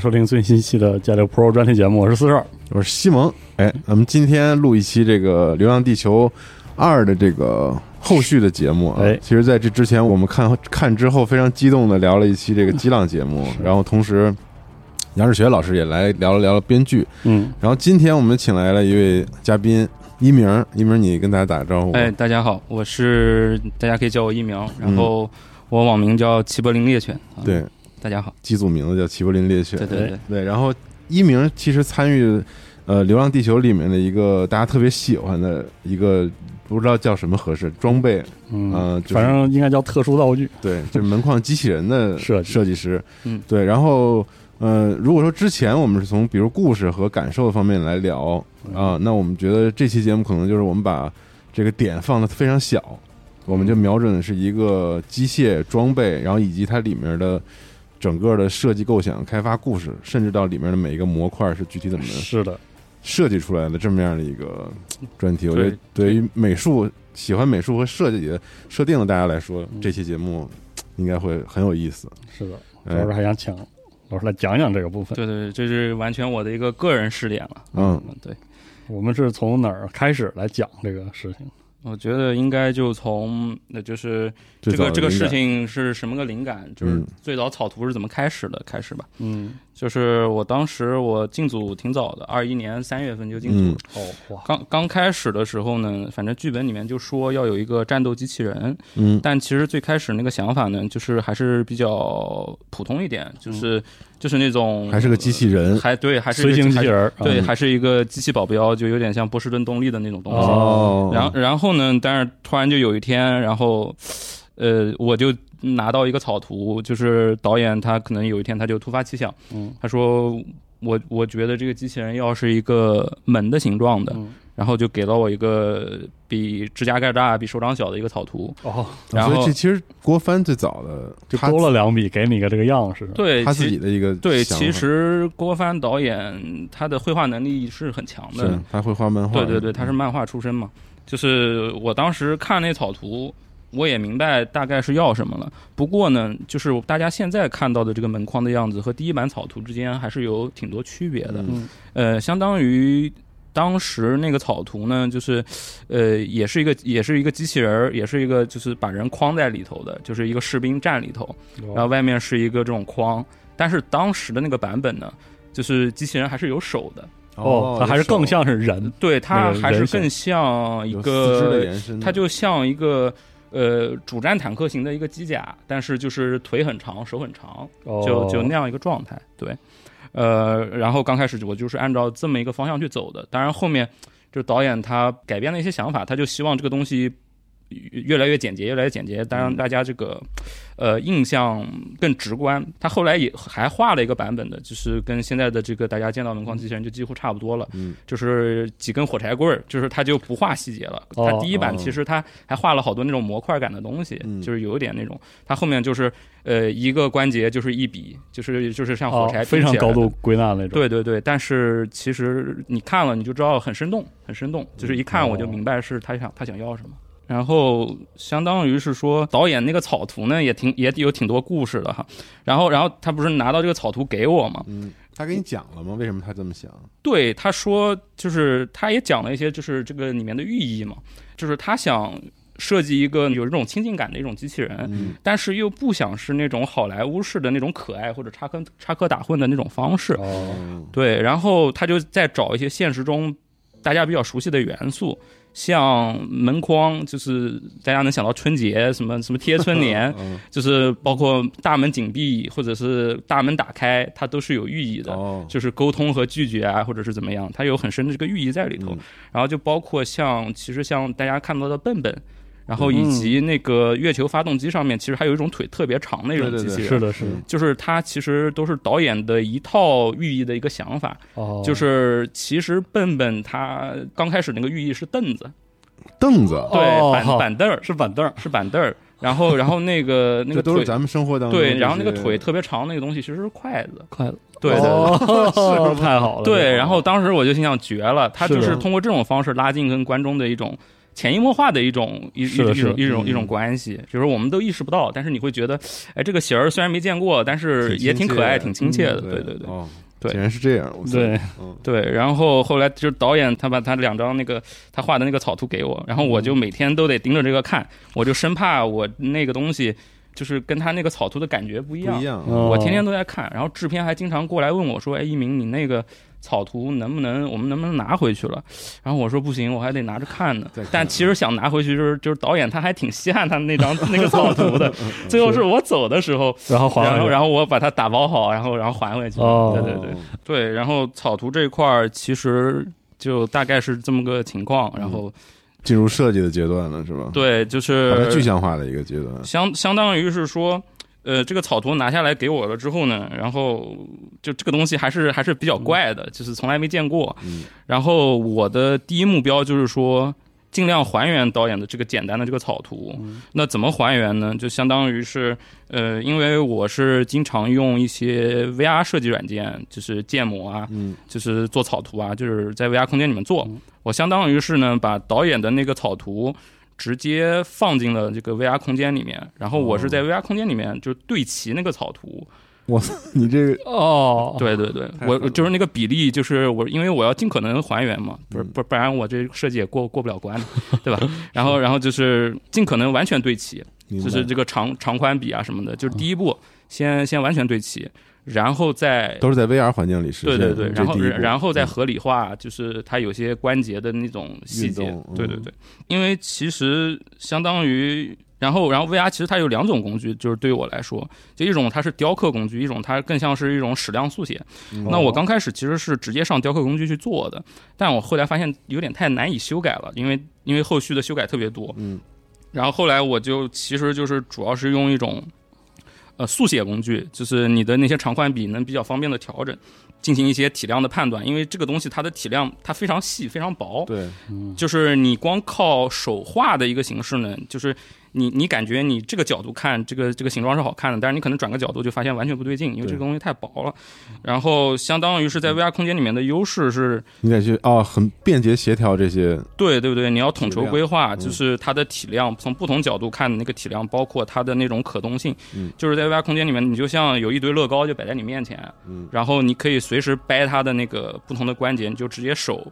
迎收听最新一期的《加六 Pro》专题节目，我是四十二。我是西蒙。哎，咱们今天录一期这个《流浪地球二》的这个后续的节目啊。哎其实在这之前，我们看看之后非常激动的聊了一期这个激浪节目，然后同时杨志学老师也来聊了聊了编剧。嗯，然后今天我们请来了一位嘉宾一鸣，一鸣你跟大家打个招呼。哎，大家好，我是大家可以叫我一鸣，然后我网名叫齐柏林猎犬。啊对，大家好。机组名字叫齐柏林猎犬。对对对，对，然后一鸣其实参与呃《流浪地球》里面的一个大家特别喜欢的一个不知道叫什么合适装备，嗯，呃，就是反正应该叫特殊道具。对，就是门框机器人的 设计设计师，嗯对，然后呃，如果说之前我们是从比如故事和感受方面来聊啊、那我们觉得这期节目可能就是我们把这个点放的非常小，我们就瞄准的是一个机械装备，然后以及它里面的。整个的设计构想、开发故事，甚至到里面的每一个模块是具体怎么是的，设计出来的这么样的一个专题，我觉得对对于美术喜欢美术和设计的设定的大家来说，嗯这期节目应该会很有意思。是的。哎老师还想请老师来讲讲这个部分。对对对，这是完全我的一个个人试点了。嗯，对，我们是从哪儿开始来讲这个事情？我觉得应该就从那就是这个这个事情是什么个灵感，就是嗯。最早草图是怎么开始的开始吧。嗯，就是我当时我进组挺早的，二一年三月份就进组嗯。哦，哇，刚刚开始的时候呢，反正剧本里面就说要有一个战斗机器人，嗯。但其实最开始那个想法呢，就是还是比较普通一点，就是、就是那种还是个机器人，还对，还是随行机器人儿。对，啊还是一个机器保镖，就有点像波士顿动力的那种东西。哦，然后然后呢，但是突然就有一天，然后呃，我就拿到一个草图，就是导演他可能有一天他就突发奇想，嗯他说我我觉得这个机器人要是一个门的形状的，嗯然后就给了我一个比指甲盖大、比手掌小的一个草图。哦，然后这其实郭帆最早的就勾了两笔，给你个这个样式。对，他其自己的一个对，其实郭帆导演他的绘画能力是很强的是，他会画漫画，对对对，他是漫画出身嘛。就是我当时看那草图，我也明白大概是要什么了。不过呢，就是大家现在看到的这个门框的样子和第一版草图之间还是有挺多区别的。嗯呃，相当于当时那个草图呢，就是呃，也是一个也是一个机器人儿，也是一个就是把人框在里头的，就是一个士兵站里头，然后外面是一个这种框。但是当时的那个版本呢，就是机器人还是有手的，哦，它还是更像是人，对，它还是更像一个，它就像一个呃主战坦克型的一个机甲，但是就是腿很长，手很长，哦。就就那样一个状态，对，呃，然后刚开始我就是按照这么一个方向去走的，当然后面就是导演他改变了一些想法，他就希望这个东西越来越简洁，越来越简洁，当然大家这个呃印象更直观。他后来也还画了一个版本的，就是跟现在的这个大家见到门框机器人就几乎差不多了，嗯就是几根火柴棍儿，就是他就不画细节了。哦他第一版哦其实他还画了好多那种模块感的东西，嗯就是有一点那种。他后面就是呃一个关节就是一笔，就是就是像火哦柴、非常高度。归纳那种。对对对，但是其实你看了你就知道很生动，很生动，就是一看我就明白是他想他想要什么。然后相当于是说，导演那个草图呢也挺也有挺多故事的哈。然后然后他不是拿到这个草图给我嘛？嗯，他给你讲了吗？为什么他这么想？对，他说就是他也讲了一些就是这个里面的寓意嘛，就是他想设计一个有这种亲近感的一种机器人，嗯但是又不想是那种好莱坞式的那种可爱或者插科插科打诨的那种方式。哦，嗯对，然后他就在找一些现实中大家比较熟悉的元素，像门框，就是大家能想到春节什么什么贴春联，嗯就是包括大门紧闭或者是大门打开，它都是有寓意的。哦，就是沟通和拒绝啊，或者是怎么样，它有很深的这个寓意在里头。嗯然后就包括像，其实像大家看到的笨笨，然后嗯以及那个月球发动机上面，其实还有一种腿特别长的一种对对对机器人。是的，是的，就是它其实都是导演的一套寓意的一个想法，哦，就是其实笨笨它刚开始那个寓意是凳子，凳子，对，哦。板板凳儿是板凳儿，是板凳儿，然后然后那个 那个腿都是咱们生活当中对，然后那个腿特别长那个东西其实是筷子，筷子，对对对。哦，太好了，对，然后当时我就心想绝了，他就是通过这种方式拉近跟观众的一种潜移默化的一种一一是的是的一种一种嗯一种关系，就是我们都意识不到，但是你会觉得，哎，这个型儿虽然没见过，但是也挺可爱、挺亲切的，嗯对对对。哦，对竟然是这样，对，嗯对，然后后来就是导演他把他两张那个他画的那个草图给我，然后我嗯就每天都得盯着这个看，我就生怕我那个东西就是跟他那个草图的感觉不一样不一。样，哦我天天都在看，然后制片还经常过来问我说：“哎，一鸣，你那个草图能不能我们能不能拿回去了？”然后我说：“不行，我还得拿着看呢再看。”但其实想拿回去，就是就是导演他还挺稀罕他那张 那个草图的。最后是我走的时候，然后还然后然后我把它打包好，然后然后还回去。哦对对对对，然后草图这一块儿其实就大概是这么个情况，然后进入设计的阶段了，是吧？，对，就把它具象化的一个阶段，相相当于是说。呃，这个草图拿下来给我了之后呢，然后就这个东西还是还是比较怪的，就是从来没见过。嗯然后我的第一目标就是说，尽量还原导演的这个简单的这个草图。那怎么还原呢？就相当于是，呃，因为我是经常用一些 VR 设计软件，就是建模啊，嗯就是做草图啊，就是在 VR 空间里面做。我相当于是呢，把导演的那个草图直接放进了这个 VR 空间里面，然后我是在 VR 空间里面就对齐那个草图。我你这个哦，对对对，我就是那个比例，就是我因为我要尽可能还原嘛，不是嗯不不然我这设计也过过不了关，对吧？然后然后就是尽可能完全对齐，就是这个长长宽比啊什么的，就是第一步先先完全对齐，然后再都是在 VR 环境里实现，对对对，然后然后再嗯合理化，就是它有些关节的那种细节，嗯对对对，因为其实相当于。然后，然后 VR 其实它有两种工具，就是对于我来说，就一种它是雕刻工具，一种它更像是一种矢量速写。嗯那我刚开始其实是直接上雕刻工具去做的，但我后来发现有点太难以修改了，因为因为后续的修改特别多。嗯然后后来我就其实就是主要是用一种呃速写工具，就是你的那些长宽比能比较方便的调整，进行一些体量的判断，因为这个东西它的体量它非常细非常薄，对，就是你光靠手画的一个形式呢，就是你你感觉你这个角度看这个这个形状是好看的，但是你可能转个角度就发现完全不对劲，因为这个东西太薄了。然后相当于是在 VR 空间里面的优势是，你得去哦，很便捷协调这些，对对对，你要统筹规划，就是它的体量从不同角度看的那个体量，包括它的那种可动性，嗯。就是在 VR 空间里面，你就像有一堆乐高就摆在你面前，嗯。然后你可以随时掰它的那个不同的关节，你就直接手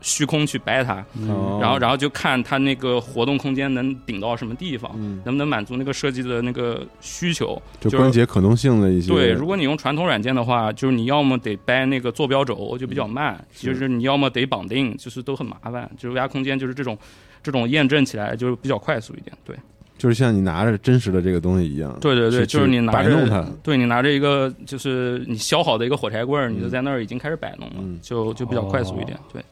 虚空去掰它，哦然后然后就看它那个活动空间能顶到什么地方，嗯能不能满足那个设计的那个需求。就就是关节可动性的一些对，如果你用传统软件的话，就是你要么得掰那个坐标轴，就比较慢；就是你要么得绑定，就是都很麻烦。就是 VR 空间就是这种这种验证起来就是比较快速一点。对，就是像你拿着真实的这个东西一样，对对对，就是你拿着，对你拿着一个就是你削好的一个火柴棍儿，你就在那儿已经开始摆弄了，嗯就就比较快速一点。对。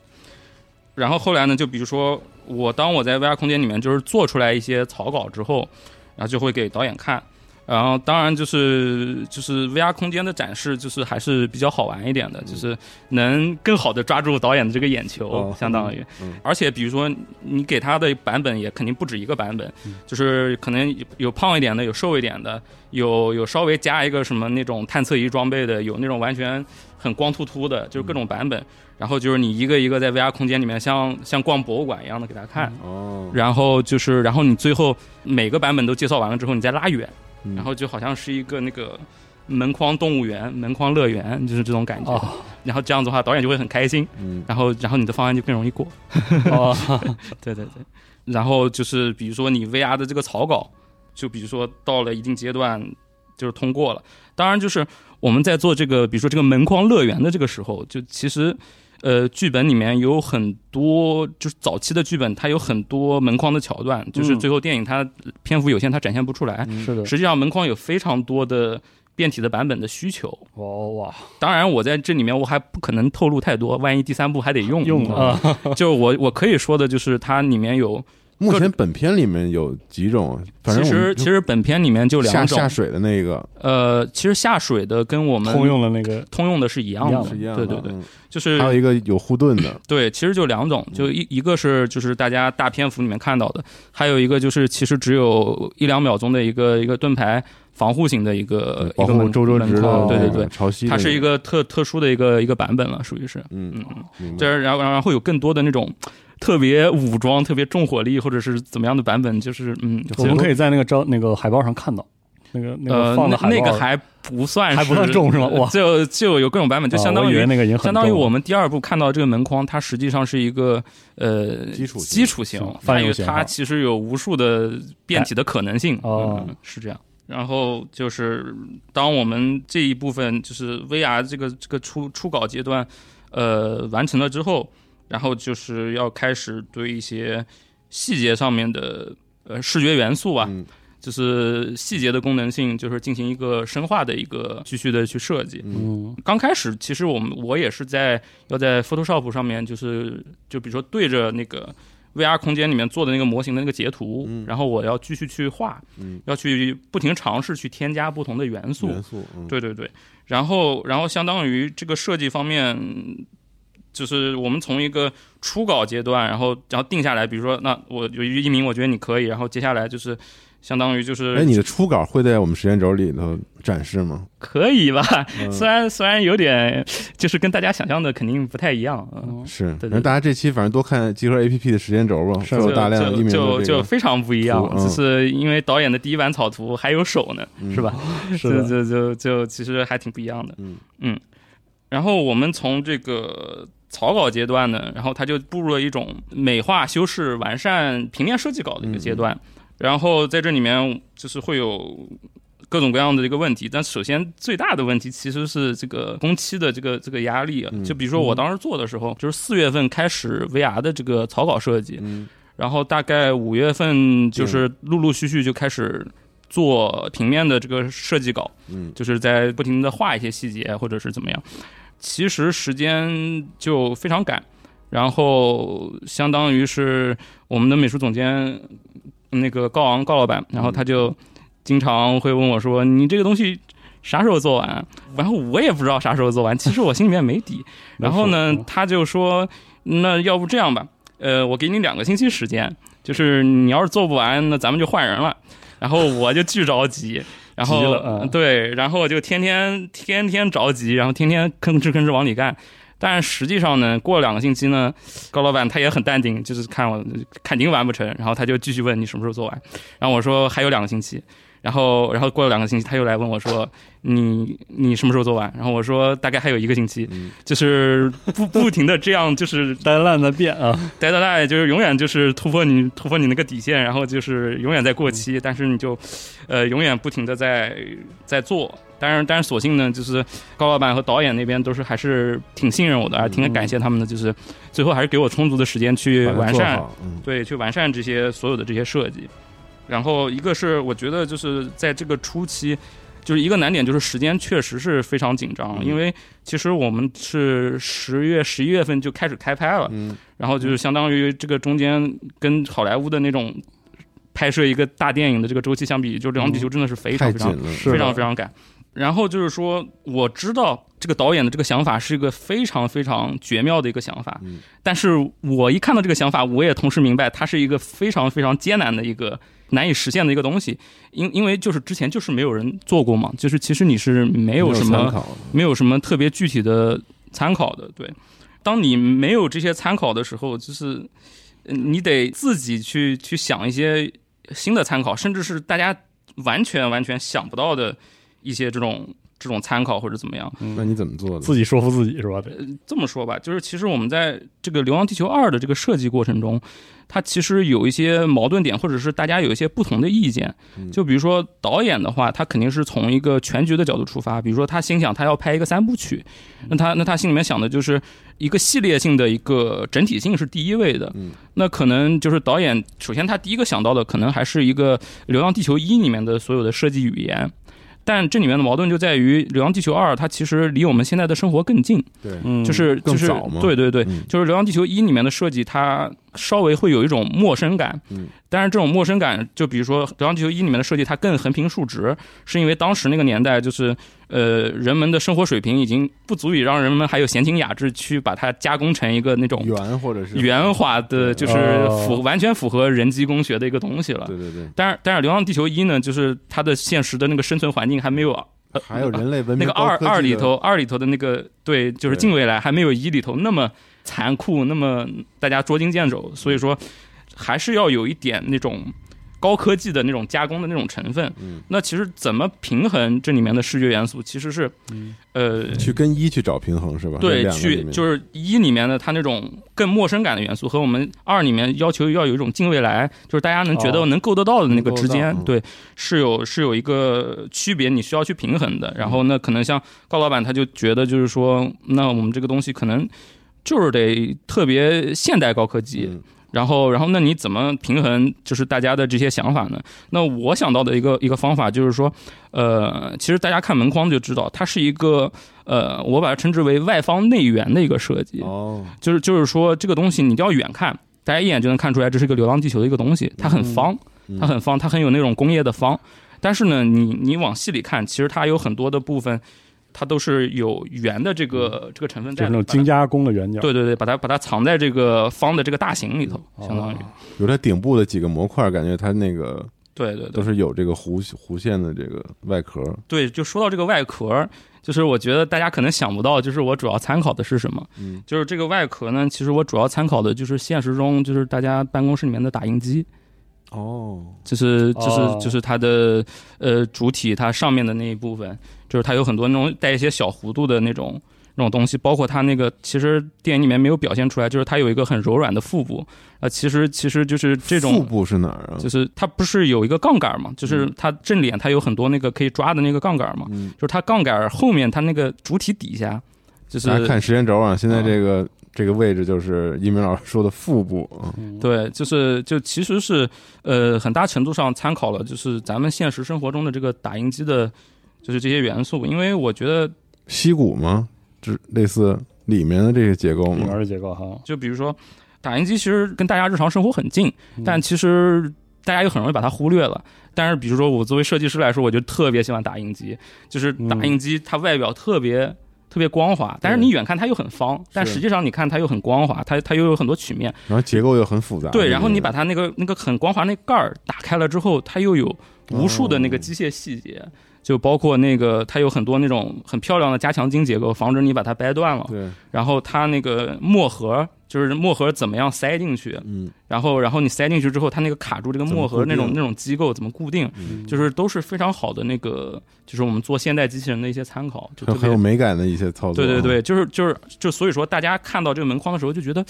然后后来呢，就比如说我当我在 VR 空间里面就是做出来一些草稿之后，然后就会给导演看。然后当然就是就是 VR 空间的展示，就是还是比较好玩一点的，就是能更好的抓住导演的这个眼球，哦相当于。嗯而且比如说你给他的版本也肯定不止一个版本，嗯就是可能有有胖一点的，有瘦一点的，有有稍微加一个什么那种探测仪装备的，有那种完全很光秃秃的，就是各种版本。然后就是你一个一个在 VR 空间里面像像逛博物馆一样的给他看，哦，然后就是然后你最后每个版本都介绍完了之后，你再拉远，嗯然后就好像是一个那个门框动物园、门框乐园，就是这种感觉。哦然后这样子的话，导演就会很开心，嗯然后然后你的方案就更容易过。哦，对对对，然后就是比如说你 VR 的这个草稿，就比如说到了一定阶段就是通过了。当然，就是我们在做这个，比如说这个门框乐园的这个时候，就其实。呃，剧本里面有很多，就是早期的剧本，它有很多门框的桥段，就是嗯最后电影它篇幅有限，它展现不出来。是的，实际上，门框有非常多的变体的版本的需求。哇哇，当然，我在这里面我还不可能透露太多，万一第三部还得用用啊，就我我可以说的就是它里面有目前本片里面有几种，反正其实其实本片里面就两种。下，水的那个。呃，其实下水的跟我们通用的那个。通用的是一样的，一样的。是一样的，对对对，嗯。就是还有一个有护盾的，对，其实就两种，就一一个是就是大家大篇幅里面看到的，还有一个就是其实只有一两秒钟的一个一个盾牌防护型的一个一个门周周直门框，的那个对对对，潮汐，它是一个特特殊的一个一个版本了，属于是，嗯嗯嗯。这然后然后有更多的那种特别武装、特别重火力或者是怎么样的版本，就是嗯，我们可以以在那个招那个海报上看到，那个那呃个放的海报那那个还不算是还不算重是吗哇。就就有各种版本，就啊相当于那个已经相当于我们第二部看到这个门框，它实际上是一个呃基础型基础型有它其实有无数的变体的可能性，哦。嗯，是这样。然后就是当我们这一部分就是 VR 这个这个初初稿阶段，呃完成了之后，然后就是要开始对一些细节上面的呃视觉元素啊，嗯就是细节的功能性，就是进行一个深化的一个继续的去设计。嗯刚开始其实我们我也是在要在 Photoshop 上面，就是就比如说对着那个 VR 空间里面做的那个模型的那个截图，嗯然后我要继续去画，嗯要去不停尝试去添加不同的元素。元素，嗯对对对，然后然后相当于这个设计方面，就是我们从一个初稿阶段，然后然后定下来，比如说那我有一名我觉得你可以，然后接下来就是相当于就是哎，你的初稿会在我们时间轴里头展示吗？可以吧？嗯 虽然虽然有点就是跟大家想象的肯定不太一样，嗯。是，对对反正大家这期反正多看集合 A P P 的时间轴吧，是会有大量就一鸣就的这个，就非常不一样就是因为导演的第一版草图还有手呢，嗯是吧？是的，就就就就其实还挺不一样的。嗯嗯然后我们从这个草稿阶段呢，然后它就步入了一种美化、修饰、完善平面设计稿的一个阶段。嗯然后在这里面就是会有各种各样的一个问题，但首先最大的问题其实是这个工期的这个这个压力啊。嗯就比如说我当时做的时候，就是四月份开始 VR 的这个草稿设计，嗯然后大概五月份就是陆陆续续就开始做平面的这个设计稿，嗯就是在不停的画一些细节或者是怎么样。其实时间就非常赶，然后相当于是我们的美术总监那个高昂高老板，然后他就经常会问我说：“你这个东西啥时候做完？”然后我也不知道啥时候做完，其实我心里面没底。然后呢，他就说：“那要不这样吧，呃，我给你两个星期时间，就是你要是做不完，那咱们就换人了。”然后我就巨着急，然后嗯对，然后就天天天天着急，然后天天吭哧吭哧往里干。但是实际上呢，过了两个星期呢，高老板他也很淡定，就是看我肯定完不成，然后他就继续问你什么时候做完，然后我说还有两个星期，然后然后过了两个星期，他又来问我说：“你你什么时候做完？”然后我说：“大概还有一个星期。嗯就是不 不停的这样，就是呆烂的变啊，呆呆呆，就是永远就是突破你突破你那个底线，然后就是永远在过期，但是你就，呃，永远不停的在在做。当然，但是所幸呢，就是高老板和导演那边都是还是挺信任我的，还挺感谢他们的，就是最后还是给我充足的时间去完善，嗯对，去完善这些所有的这些设计。然后一个是我觉得就是在这个初期，就是一个难点就是时间确实是非常紧张，嗯。因为其实我们是十月十一月份就开始开拍了，嗯。然后就是相当于这个中间跟好莱坞的那种拍摄一个大电影的这个周期相比，就《流浪地球》真的是非常非常非常非常赶。然后就是说，我知道这个导演的这个想法是一个非常非常绝妙的一个想法，嗯。但是我一看到这个想法，我也同时明白它是一个非常非常艰难的一个难以实现的一个东西，因因为就是之前就是没有人做过嘛，就是其实你是没有什么没有什么特别具体的参考的。对，当你没有这些参考的时候，就是呃你得自己去去想一些新的参考，甚至是大家完全完全想不到的一些这种这种参考或者怎么样。那你怎么做的？自己说服自己是吧？这这么说吧，就是其实我们在这个《流浪地球二》的这个设计过程中，它其实有一些矛盾点，或者是大家有一些不同的意见。嗯就比如说导演的话，他肯定是从一个全局的角度出发，比如说他心想他要拍一个三部曲，那他那他心里面想的就是一个系列性的一个整体性是第一位的。嗯那可能就是导演首先他第一个想到的可能还是一个《流浪地球一》里面的所有的设计语言。但这里面的矛盾就在于，《流浪地球二》它其实离我们现在的生活更近，对，嗯，就是就是对对对，嗯。就是《流浪地球一》里面的设计，它稍微会有一种陌生感。嗯，但是这种陌生感，就比如说《流浪地球一》里面的设计，它更横平竖直，是因为当时那个年代，就是呃人们的生活水平已经不足以让人们还有闲情雅致去把它加工成一个那种圆或者是圆滑的，就是哦。符完全符合人机工学的一个东西了。对对对，但是但是《流浪地球一》呢，就是它的现实的那个生存环境还没有呃还有人类文明那个二二里头，二里头的那个对，就是近未来还没有一里头那么残酷，那么大家捉襟见肘，所以说还是要有一点那种高科技的那种加工的那种成分。嗯，那其实怎么平衡这里面的视觉元素，其实是呃。去跟一去找平衡是吧？对，去就是一里面的它那种更陌生感的元素，和我们二里面要求要有一种近未来，就是大家能觉得哦能够得到的那个之间，对，是有是有一个区别，你需要去平衡的。然后那，可能像高老板他就觉得就是说，那我们这个东西可能就是得特别现代高科技，嗯然后，然后那你怎么平衡就是大家的这些想法呢？那我想到的一个一个方法就是说，呃，其实大家看门框就知道，它是一个呃，我把它称之为外方内圆的一个设计，哦，就是就是说这个东西你一定要远看，大家一眼就能看出来这是一个流浪地球的一个东西，它很方，嗯它很方，它很有那种工业的方。但是呢，你你往细里看，其实它有很多的部分，它都是有圆的这个这个成分在。就是那种精加工的圆角，对对对，把它把它藏在这个方的这个大型里头，哦。相当于。有它顶部的几个模块，感觉它那个对对对。都，是有这个弧弧线的这个外壳。对，就说到这个外壳，就是我觉得大家可能想不到，就是我主要参考的是什么？嗯，就是这个外壳呢，其实我主要参考的就是现实中就是大家办公室里面的打印机，哦，就是就是哦。就是它的呃主体它上面的那一部分，就是它有很多那种带一些小弧度的那种。那种东西，包括它那个，其实电影里面没有表现出来，就是它有一个很柔软的腹部，啊，其实其实就是这种腹部是哪儿啊？就是它不是有一个杠杆嘛？就是嗯它正脸它有很多那个可以抓的那个杠杆嘛？嗯，就是它杠杆后面它那个主体底下，就是大家看时间轴啊，现在这个这个位置就是一鸣老师说的腹部对，就是就其实是呃很大程度上参考了就是咱们现实生活中的这个打印机的，就是这些元素，因为我觉得溪谷吗？就类似里面的这个结构吗？里面的结构哈，就比如说打印机其实跟大家日常生活很近，嗯但其实大家又很容易把它忽略了。但是比如说我作为设计师来说，我就特别喜欢打印机，就是打印机它外表特别。特别光滑，但是你远看它又很方，但实际上你看它又很光滑，它它又有很多曲面。然后结构又很复杂。对，然后你把它它那个那个很光滑那盖儿打开了之后，它又有无数的那个机械细节，就包括那个它有很多那种很漂亮的加强筋结构，防止你把它掰断了。对然后它那个墨盒就是墨盒怎么样塞进去，嗯然后然后你塞进去之后，它那个卡住这个墨盒那种那种机构怎么固定，嗯，就是都是非常好的那个，就是我们做现代机器人的一些参考，就很有美感的一些操作。啊对对对，就是就是就所以说，大家看到这个门框的时候就觉得，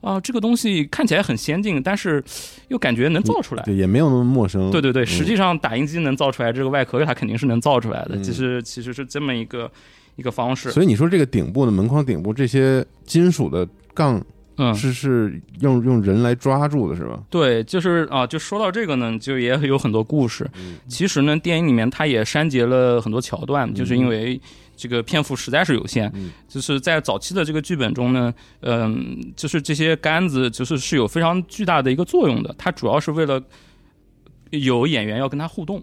啊、这个东西看起来很先进，但是又感觉能造出来。对，也没有那么陌生。对对对，嗯实际上打印机能造出来这个外壳，它肯定是能造出来的。嗯其实其实是这么一个一个方式。所以你说这个顶部的门框顶部这些金属的杠嗯，是是用用人来抓住的是吧？对，就是啊，就说到这个呢，就也有很多故事。嗯其实呢，电影里面它也删节了很多桥段，嗯就是因为这个篇幅实在是有限。嗯就是在早期的这个剧本中呢，嗯，就是这些杆子就是是有非常巨大的一个作用的。它主要是为了有演员要跟他互动，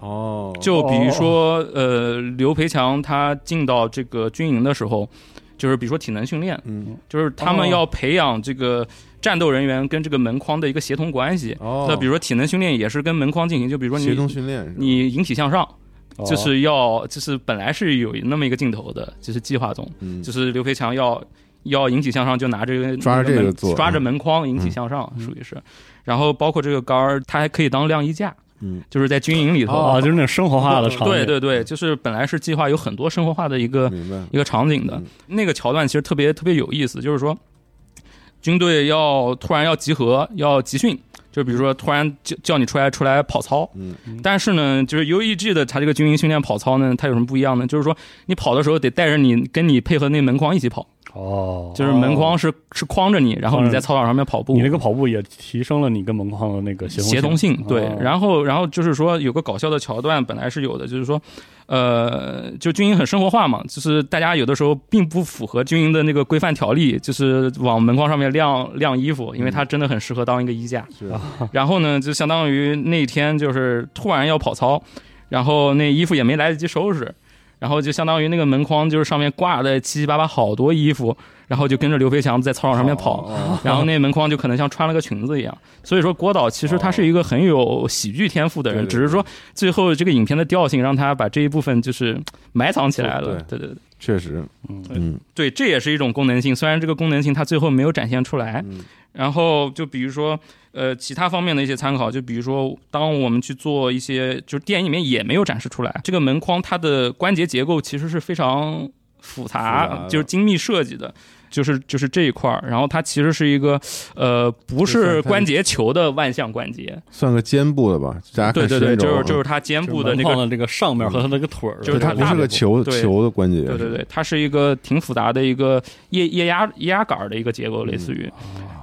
哦，就比如说呃，刘培强他进到这个军营的时候，就是比如说体能训练，嗯。就是他们哦要培养这个战斗人员跟这个门框的一个协同关系。哦，那比如说体能训练也是跟门框进行，就比如说协同你训练，你引体向上，哦。就是要就是本来是有那么一个镜头的，就是计划中，嗯。就是刘培强要要引体向上，就拿这个抓着这个做抓着门框引体嗯。向上，属于是。然后包括这个杆儿，它还可以当晾衣架，嗯。就是在军营里头。啊，就是那种生活化的场景，对对对，就是本来是计划有很多生活化的一个一个场景的。嗯。那个桥段，其实特别特别有意思，就是说军队要突然要集合要集训，就比如说突然叫叫你出来出来跑操，嗯。但是呢，就是 UEG 的它这个军营训练跑操呢，它有什么不一样呢？就是说你跑的时候得带着你跟你配合那门框一起跑，哦，就是门框是是框着你，然后你在操场上面跑步。你那个跑步也提升了你跟门框的那个协协同性性，对，哦。然后然后就是说有个搞笑的桥段，本来是有的，就是说，呃，就军营很生活化嘛，就是大家有的时候并不符合军营的那个规范条例，就是往门框上面晾晾衣服，因为它真的很适合当一个衣架。是。然后呢，就相当于那天就是突然要跑操，然后那衣服也没来得及收拾，然后就相当于那个门框就是上面挂的七七八八好多衣服，然后就跟着刘飞翔在操场上面跑，哦然后那门框就可能像穿了个裙子一样。所以说郭导其实他是一个很有喜剧天赋的人，只是说最后这个影片的调性让他把这一部分就是埋藏起来了。对对对确实，嗯嗯对，这也是一种功能性，虽然这个功能性它最后没有展现出来。嗯然后就比如说，呃，其他方面的一些参考，就比如说，当我们去做一些，就是电影里面也没有展示出来，这个门框它的关节结构其实是非常复杂，复杂就是精密设计的。就是就是这一块儿，然后它其实是一个，呃，不是关节球的万向关节，算个肩部的吧，大家对对对，就是就是嗯它肩部的那个，的这个上面和它那个腿儿，就是它它不是个球球的关节，对对对，它是一个挺复杂的一个液液压液压杆儿的一个结构，类似于。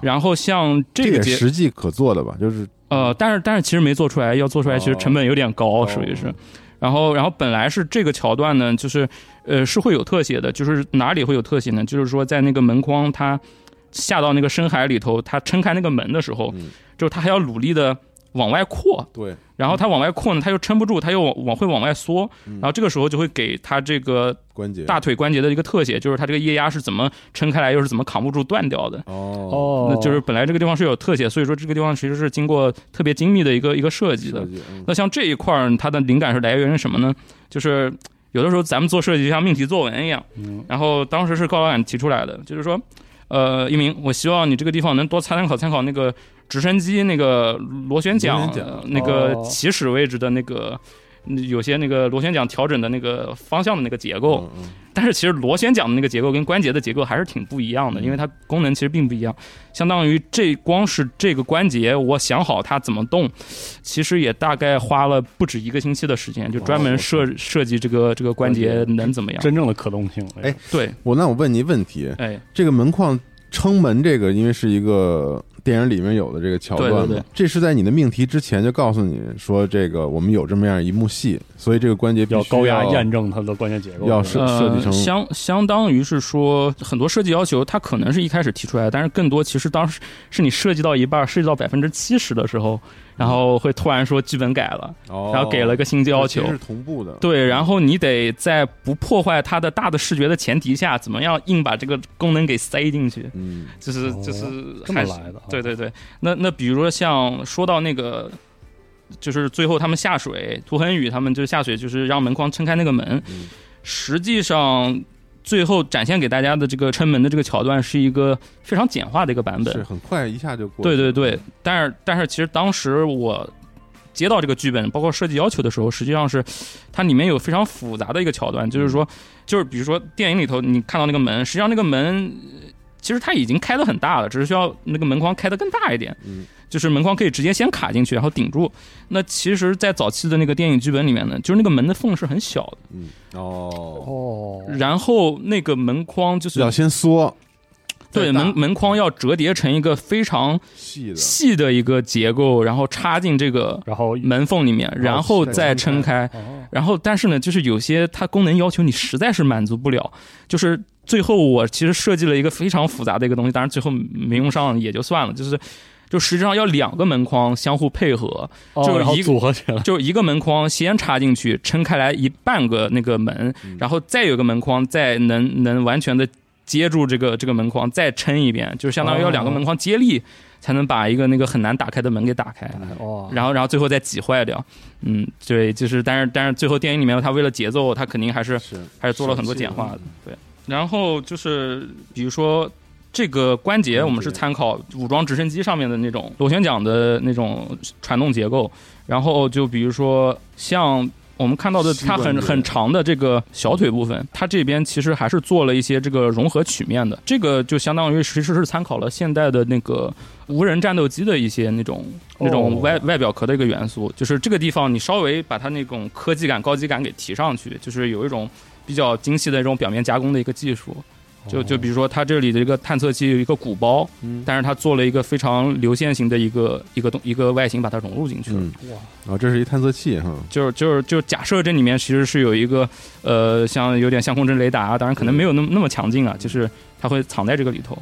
然后像这这个实际可做的吧，就是呃，但是但是其实没做出来，要做出来其实哦成本有点高，哦属于是。然后然后本来是这个桥段呢，就是呃是会有特写的，就是哪里会有特写呢？就是说在那个门框它下到那个深海里头，它撑开那个门的时候，嗯就是它还要努力的往外扩，对，然后它往外扩呢，它又撑不住，它又往往会往外缩，嗯。然后这个时候就会给它这个关节。大腿关节的一个特写，就是它这个液压是怎么撑开来，又是怎么扛不住断掉的。哦。哦，那就是本来这个地方是有特写，所以说这个地方其实是经过特别精密的一个一个设计的那像这一块儿，它的灵感是来源于什么呢？就是有的时候咱们做设计就像命题作文一样，嗯。然后当时是高老板提出来的，就是说，呃，一鸣，我希望你这个地方能多参考参考那个直升机那个螺旋桨那个哦起始位置的那个。有些那个螺旋桨调整的那个方向的那个结构，但是其实螺旋桨的那个结构跟关节的结构还是挺不一样的，嗯因为它功能其实并不一样。相当于这光是这个关节，我想好它怎么动，其实也大概花了不止一个星期的时间，就专门设设计这个这个关节能怎么样。真正的可动性。哎对，我那我问你一问题，哎，这个门框撑门这个，因为是一个电影里面有的这个桥段嘛，对对对。这是在你的命题之前就告诉你说，这个我们有这么样一幕戏，所以这个关节必须要高压验证它的关键结构，要设设计成呃、相相当于是说很多设计要求，它可能是一开始提出来的，但是更多其实当时是你设计到一半，设计到百分之七十的时候，然后会突然说剧本改了，哦然后给了个新要求。是同步的，对，然后你得在不破坏它的大的视觉的前提下，怎么样硬把这个功能给塞进去，嗯就是哦就是这么来的啊对对对，那那比如说像说到那个，就是最后他们下水，涂恒宇他们就下水，就是让门框撑开那个门。嗯实际上，最后展现给大家的这个撑门的这个桥段是一个非常简化的一个版本是。很快一下就过。对对对，，但是但是其实当时我接到这个剧本，包括设计要求的时候，实际上是它里面有非常复杂的一个桥段，就是说，就是比如说电影里头你看到那个门，实际上那个门呃其实它已经开得很大了，只是需要那个门框开得更大一点。嗯，就是门框可以直接先卡进去，然后顶住。那其实，在早期的那个电影剧本里面呢，就是那个门的缝是很小的，嗯，哦，哦，然后那个门框就是要先缩，对门门框要折叠成一个非常细的，细的一个结构，然后插进这个然后门缝里面，然后再撑开。哦然后，但是呢，就是有些它功能要求你实在是满足不了，就是最后我其实设计了一个非常复杂的一个东西，当然最后没用上也就算了，就是就实际上要两个门框相互配合，哦就是一个组合起来，就一个门框先插进去，撑开来一半个那个门，然后再有个门框再能能完全的接住这个这个门框，再撑一遍，就是相当于要两个门框接力才能把一个那个很难打开的门给打开。哇，然后，然后最后再挤坏掉，嗯，对，就是，但是，但是最后电影里面，他为了节奏，他肯定还是是还是做了很多简化的，对。然后就是比如说这个关节，我们是参考武装直升机上面的那种螺旋桨的那种传动结构。然后就比如说像我们看到的它很很长的这个小腿部分，它这边其实还是做了一些这个融合曲面的。这个就相当于其实是参考了现代的那个无人战斗机的一些那种那种哦外外表壳的一个元素，就是这个地方你稍微把它那种科技感、高级感给提上去，就是有一种比较精细的这种表面加工的一个技术。就就比如说它这里的一个探测器有一个鼓包，嗯但是它做了一个非常流线型的一个一个东一个外形，把它融入进去了。嗯，哇，然后这是一探测器哈，就是就是就假设这里面其实是有一个呃，像有点像控阵雷达啊，当然可能没有那么那么强劲啊，就是它会藏在这个里头。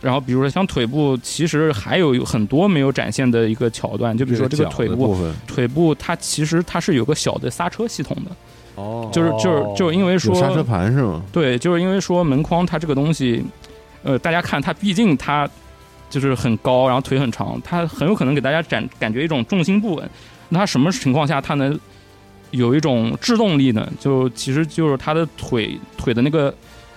然后比如说像腿部，其实还有有很多没有展现的一个桥段，就比如说这个腿部，部腿部它其实它是有个小的刹车系统的，哦就是就是就是因为说刹车盘是吗？对，就是因为说门框它这个东西，呃，大家看它毕竟它就是很高，然后腿很长，它很有可能给大家感感觉一种重心不稳。那它什么情况下它能有一种制动力呢？就其实就是它的腿腿的那个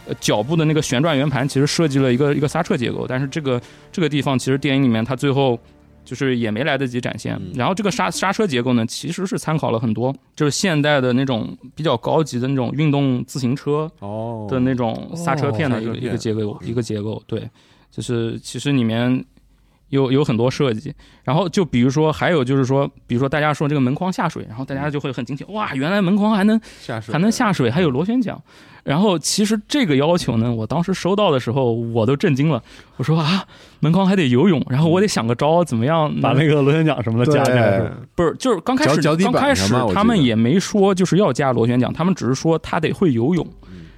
呃脚部的那个旋转圆盘，其实设计了一个一个刹车结构，但是这个这个地方其实电影里面它最后。就是也没来得及展现。嗯，然后这个刹刹车结构呢，其实是参考了很多就是现代的那种比较高级的那种运动自行车，哦。的那种刹车片的一个、一个结构，一个结构，对，就是其实里面有有很多设计，然后就比如说还有就是说，比如说大家说这个门框下水，然后大家就会很惊奇，哇，原来门框还能下水。还能下水，还有螺旋桨。然后其实这个要求呢，我当时收到的时候我都震惊了，我说啊，门框还得游泳，然后我得想个招，怎么样把那个螺旋桨什么的加进来不是，就是刚开始刚开始他们也没说就是要加螺旋桨，他们只是说他得会游泳，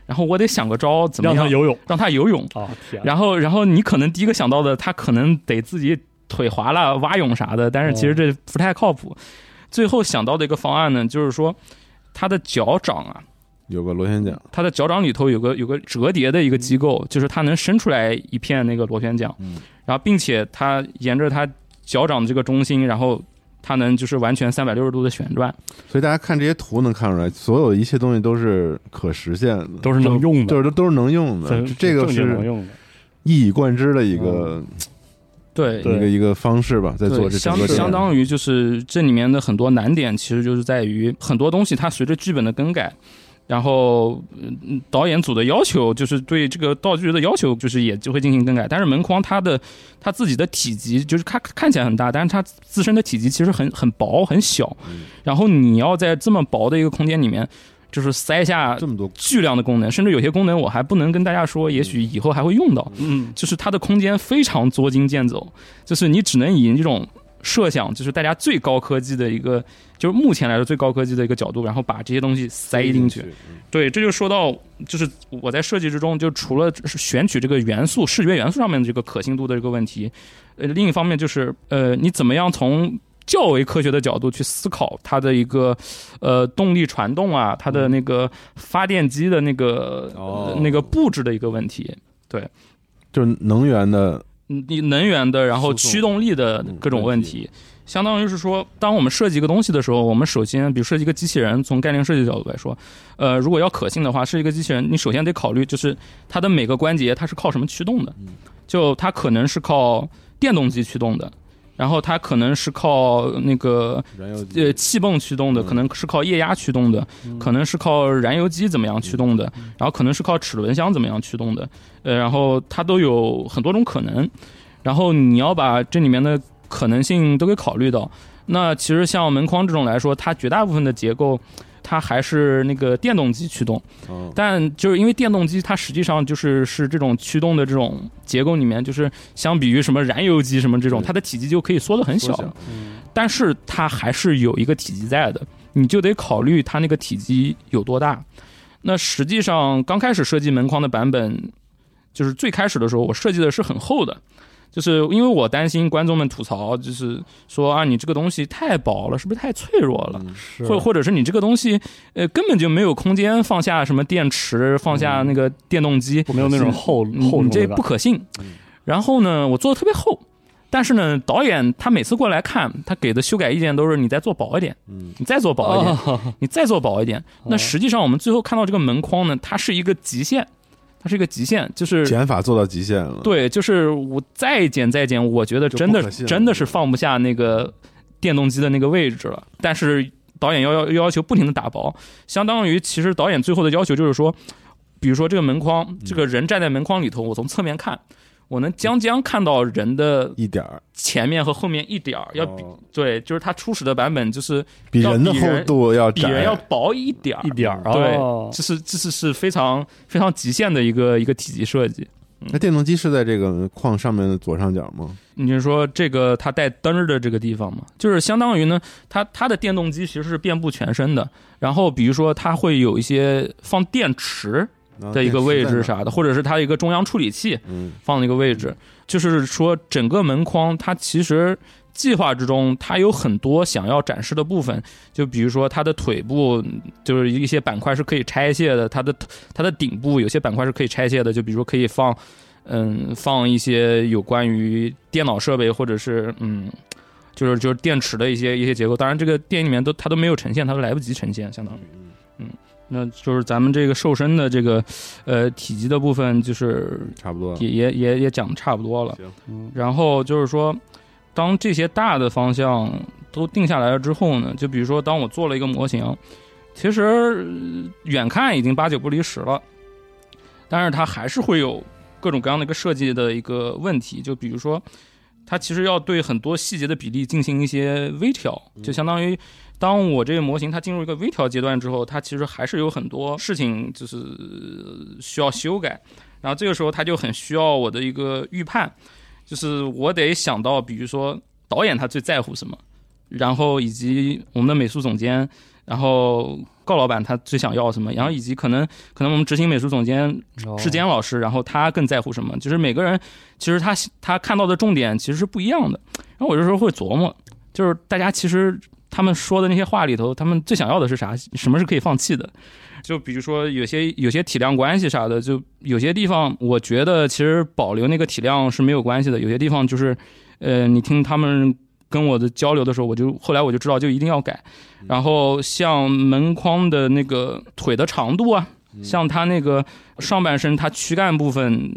然后我得想个招，怎么样让他游泳让他游泳。啊！然后，然后你可能第一个想到的，他可能得自己腿滑了蛙泳啥的，但是其实这不太靠谱。最后想到的一个方案呢，就是说他的脚掌啊，有个螺旋桨，它的脚掌里头有个有个折叠的一个机构，就是它能伸出来一片那个螺旋桨，嗯。然后并且它沿着它脚掌的这个中心，然后它能就是完全三百六十度的旋转。所以大家看这些图能看出来，所有一切东西都是可实现的，都是能用的。就是都都是能用的真，这个是用的，一以贯之的一个对，对。一个一个方式吧，在做对，这相相当于就是这里面的很多难点，其实就是在于很多东西它随着剧本的更改，然后嗯导演组的要求就是对这个道具的要求就是也就会进行更改。但是门框它的它自己的体积就是看看起来很大，但是它自身的体积其实很很薄很小，然后你要在这么薄的一个空间里面，就是塞下这么多巨量的功能，甚至有些功能我还不能跟大家说，也许以后还会用到。嗯，就是它的空间非常捉襟见肘，就是你只能以这种设想，就是大家最高科技的一个，就是目前来说最高科技的一个角度，然后把这些东西塞进去。，对，这就说到，就是我在设计之中，就除了是选取这个元素、视觉元素上面的这个可信度的这个问题，呃，另一方面就是，呃，你怎么样从较为科学的角度去思考它的一个呃动力传动啊，它的那个发电机的那个、哦呃那个布置的一个问题。对就是能源的嗯你能源的，然后驱动力的嗯各种问问题。相当于是说，当我们设计一个东西的时候，我们首先，比如设计一个机器人，从概念设计角度来说，呃，如果要可信的话，是一个机器人，你首先得考虑，就是它的每个关节它是靠什么驱动的，就它可能是靠电动机驱动的，然后它可能是靠那个呃气泵驱动的，嗯可能是靠液压驱动的，可能是靠燃油机怎么样驱动的，然后可能是靠齿轮箱怎么样驱动的，呃，然后它都有很多种可能，然后你要把这里面的可能性都给考虑到。那其实像门框这种来说，它绝大部分的结构。它还是那个电动机驱动，哦。但就是因为电动机它实际上就是是这种驱动的这种结构里面，就是相比于什么燃油机什么这种，它的体积就可以缩得很小。但是它还是有一个体积在的，你就得考虑它那个体积有多大。那实际上刚开始设计门框的版本，就是最开始的时候，我设计的是很厚的，就是因为我担心观众们吐槽，就是说啊，你这个东西太薄了，是不是太脆弱了？或或者是你这个东西，呃，根本就没有空间放下什么电池，放下那个电动机，没有那种厚你你这厚重的感不可信嗯。然后呢，我做的特别厚，但是呢，导演他每次过来看，他给的修改意见都是你再做薄一点，嗯你再做薄一点，哦你再做薄一点。那哦实际上我们最后看到这个门框呢，它是一个极限，它是一个极限，就是减法做到极限了，对，就是我再减再减，我觉得真的真的是放不下那个电动机的那个位置了。但是导演要要要求不停的打薄，相当于其实导演最后的要求就是说，比如说这个门框，这个人站在门框里头，我从侧面看，我能将将看到人的一点儿前面和后面一点儿，要比、哦对，就是它初始的版本就是要比人的厚度要窄，比人要薄一点儿一点儿对哦这是这是是非常非常极限的一个一个体积设计。那电动机是在这个框上面的左上角吗？你是说这个它带灯儿的这个地方吗？就是相当于呢，它它的电动机其实是遍布全身的。然后比如说它会有一些放电池啊的一个位置，啥的，或者是它一个中央处理器放的一个位置。就是说整个门框它其实计划之中它有很多想要展示的部分，就比如说它的腿部就是一些板块是可以拆卸的，它的它的顶部有些板块是可以拆卸的，就比如说可以放。嗯，放一些有关于电脑设备或者是嗯，就是就是电池的一些一些结构。当然，这个电影里面都它都没有呈现，它都来不及呈现，相当于。嗯，那就是咱们这个瘦身的这个呃体积的部分，就是差不多了。也也也也讲的差不多了。行，嗯然后就是说，当这些大的方向都定下来了之后呢，就比如说，当我做了一个模型，其实呃远看已经八九不离十了，但是它还是会有各种各样的一个设计的一个问题，就比如说，它其实要对很多细节的比例进行一些微调，就相当于。当我这个模型它进入一个微调阶段之后，它其实还是有很多事情就是需要修改，然后这个时候它就很需要我的一个预判，就是我得想到，比如说导演他最在乎什么，然后以及我们的美术总监，然后告老板他最想要什么，然后以及可能可能我们执行美术总监志坚老师，然后他更在乎什么，就是每个人其实他他看到的重点其实是不一样的。然后我有时候会琢磨，就是大家其实他们说的那些话里头，他们最想要的是啥？什么是可以放弃的？就比如说有些有些体量关系啥的，就有些地方我觉得其实保留那个体量是没有关系的，有些地方就是，呃，你听他们跟我的交流的时候，我就后来我就知道就一定要改。然后像门框的那个腿的长度啊，像它那个上半身它躯干部分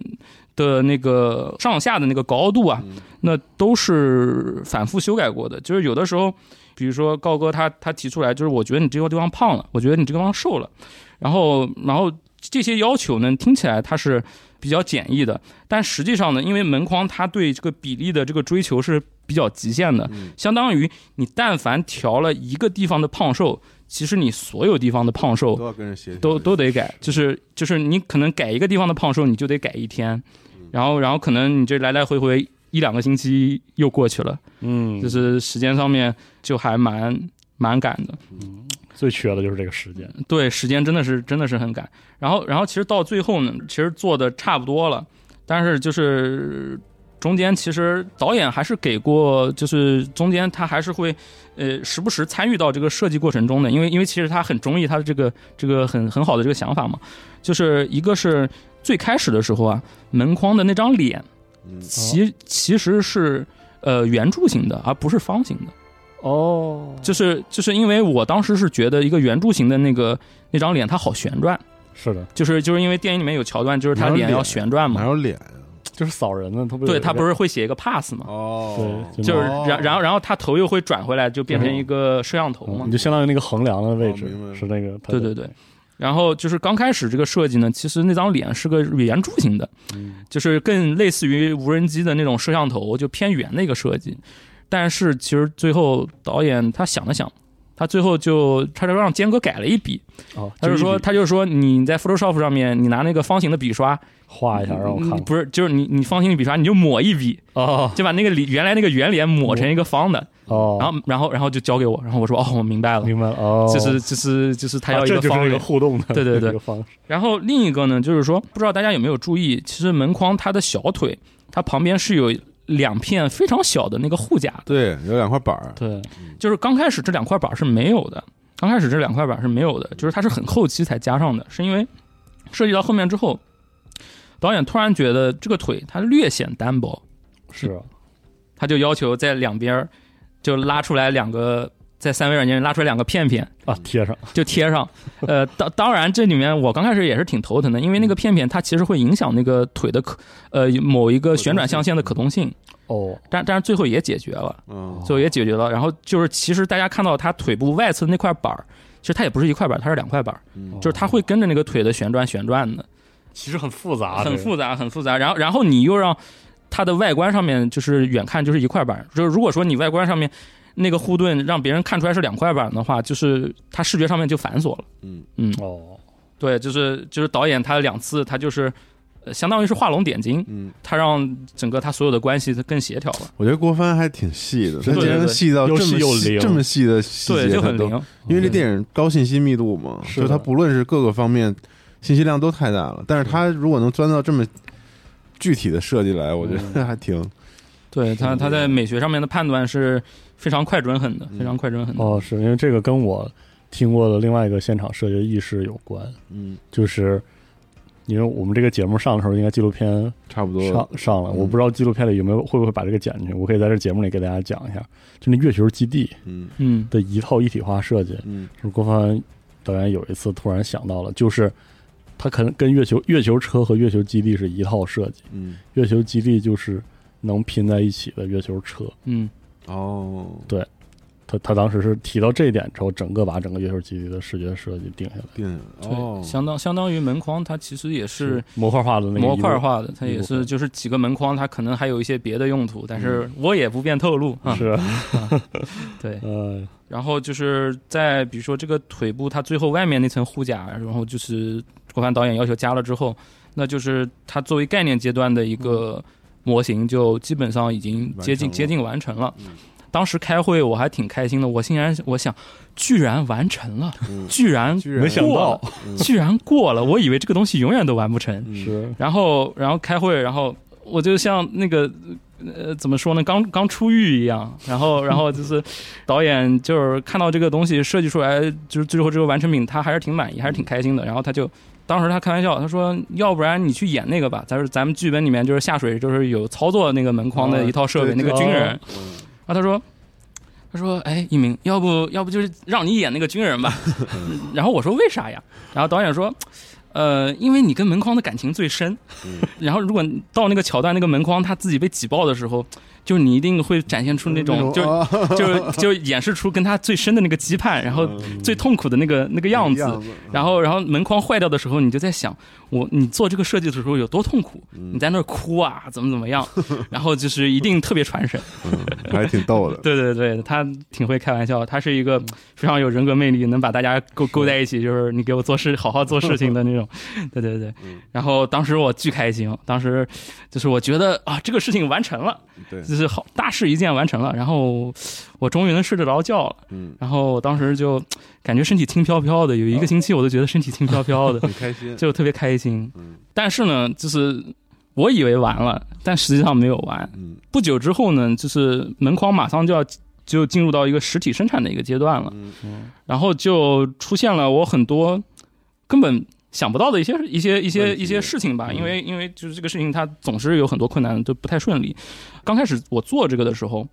的那个上下的那个高度啊，那都是反复修改过的。就是有的时候，比如说高哥他他提出来，就是我觉得你这个地方胖了，我觉得你这个地方瘦了，然后然后这些要求呢，听起来它是比较简易的，但实际上呢，因为门框它对这个比例的这个追求是比较极限的，相当于你但凡调了一个地方的胖瘦，其实你所有地方的胖瘦都要跟人协调，都都得改，就是就是你可能改一个地方的胖瘦，你就得改一天，然后然后可能你这来来回回一两个星期又过去了，嗯，就是时间上面就还蛮蛮赶的。嗯最缺的就是这个时间。对，时间真的是真的是很赶。然后然后其实到最后呢，其实做的差不多了，但是就是中间其实导演还是给过，就是中间他还是会呃时不时参与到这个设计过程中的，因为因为其实他很中意他的这个这个很很好的这个想法嘛，就是一个是最开始的时候啊，门框的那张脸嗯其其实是呃圆柱形的，而不是方形的。哦，就是就是因为我当时是觉得一个圆柱形的那个那张脸它好旋转，是的，就是就是因为电影里面有桥段，就是他脸要旋转嘛，哪有脸啊？就是扫人呢，他不对他不是是会写一个 pass 嘛，哦，对就是哦。然然后然后他头又会转回来，就变成一个摄像头嘛。嗯你。就相当于那个横梁的位置哦是那个，对对对，然后就是刚开始这个设计呢，其实那张脸是个圆柱形的，嗯就是更类似于无人机的那种摄像头，就偏圆的一个设计。但是其实最后导演他想了想，他最后就他就让坚哥改了一笔，哦，他就说他就说你在 Photoshop 上面，你拿那个方形的笔刷画一下让我看不是就是你你方形的笔刷你就抹一笔，哦。就把那个里原来那个圆脸抹成一个方的，哦，然后然后然后就交给我，然后我说哦我明白了，明白了哦，就是就是就是他要啊一个方脸这就是一个。互动的。对对对然后另一个呢，就是说，不知道大家有没有注意，其实门框它的小腿，它旁边是有两片非常小的那个护甲，对，有两块板儿，对，就是刚开始这两块板是没有的，刚开始这两块板是没有的，就是它是很后期才加上的，是因为涉及到后面之后，导演突然觉得这个腿它略显单薄，是啊。他就要求在两边儿就拉出来两个。在三维软件里拉出来两个片片，啊，贴上就贴上。呃，当当然这里面我刚开始也是挺头疼的，因为那个片片它其实会影响那个腿的可呃某一个旋转象限的可动性，哦，但但是最后也解决了，嗯，最后也解决了。然后就是其实大家看到它腿部外侧的那块板儿，其实它也不是一块板儿，它是两块板就是它会跟着那个腿的旋转旋转的，其实很复杂，很复杂很复杂。然后然后你又让它的外观上面就是远看就是一块板儿，就是如果说你外观上面。那个护盾让别人看出来是两块板的话，就是它视觉上面就繁琐了。嗯。嗯，哦，对，就是就是导演他两次他就是，呃，相当于是画龙点睛，嗯，他让整个他所有的关系更协调了，我觉得郭帆还挺细的，他是竟然细到这么这么细的细节，对，就很灵，因为这电影高信息密度嘛，就它不论是各个方面信息量都太大了，但是他如果能钻到这么具体的设计来，我觉得还挺对他他在美学上面的判断是非常快准狠的，嗯。非常快准狠的。哦，是因为这个跟我听过的另外一个现场设计的意识有关，嗯。就是因为我们这个节目上的时候，应该纪录片差不多。上上了，嗯。我不知道纪录片里有没有会不会把这个剪进去，我可以在这节目里给大家讲一下，就那月球基地嗯。嗯。的一套一体化设计，嗯。是郭帆导演有一次突然想到了，就是他可能跟月球月球车和月球基地是一套设计，嗯。月球基地就是能拼在一起的月球车。嗯，哦。对他他当时是提到这一点之后，整个把整个月球基地的视觉设计定下来，定对，哦。相当相当于门框，它其实也是模块化的那个模块化的，它也是就是几个门框，它可能还有一些别的用途，但是我也不便透露 啊。是，对，呃，然后就是在比如说这个腿部它最后外面那层护甲，然后就是郭帆导演要求加了之后，那就是它作为概念阶段的一个模型，就基本上已经接近接近完成了。嗯当时开会我还挺开心的，我竟然我想，居然完成了，嗯居然没想到 居然过了，我以为这个东西永远都完不成。嗯是然后然后开会，然后我就像那个呃怎么说呢，刚刚出狱一样。然后然后就是导演就是看到这个东西设计出来，就是最后这个完成品，他还是挺满意，还是挺开心的。然后他就。当时他开玩笑，他说：“要不然你去演那个吧，咱说咱们剧本里面就是下水，就是有操作那个门框的一套设备，啊那个军人。然后他说：“他说，哎，一鸣，要不要不就是让你演那个军人吧？” 然后我说：“为啥呀？”然后导演说：“呃，因为你跟门框的感情最深。嗯然后如果到那个桥段，那个门框他自己被挤爆的时候，就是你一定会展现出那种，就啊。就就演示出跟他最深的那个羁绊，然后最痛苦的那个那个样子。然后，然后门框坏掉的时候，你就在想，我你做这个设计的时候有多痛苦，嗯。你在那儿哭啊，怎么怎么样，然后就是一定特别传神。嗯还挺逗的，对对对，他挺会开玩笑，他是一个非常有人格魅力，能把大家勾勾在一起，就是你给我做事，好好做事情的那种。对对对。嗯，然后当时我巨开心，当时就是我觉得啊，这个事情完成了，对，就是好大事一件完成了，然后我终于能睡得着觉了。嗯，然后我当时就感觉身体轻飘飘的，有一个星期我都觉得身体轻飘飘的，很开心，就特别开心。嗯但是呢，就是我以为完了，但实际上没有完。嗯不久之后呢，就是门框马上就要就进入到一个实体生产的一个阶段了，嗯嗯然后就出现了我很多根本想不到的一些一些一些一些事情吧，嗯因为因为就是这个事情它总是有很多困难，都不太顺利。刚开始我做这个的时候，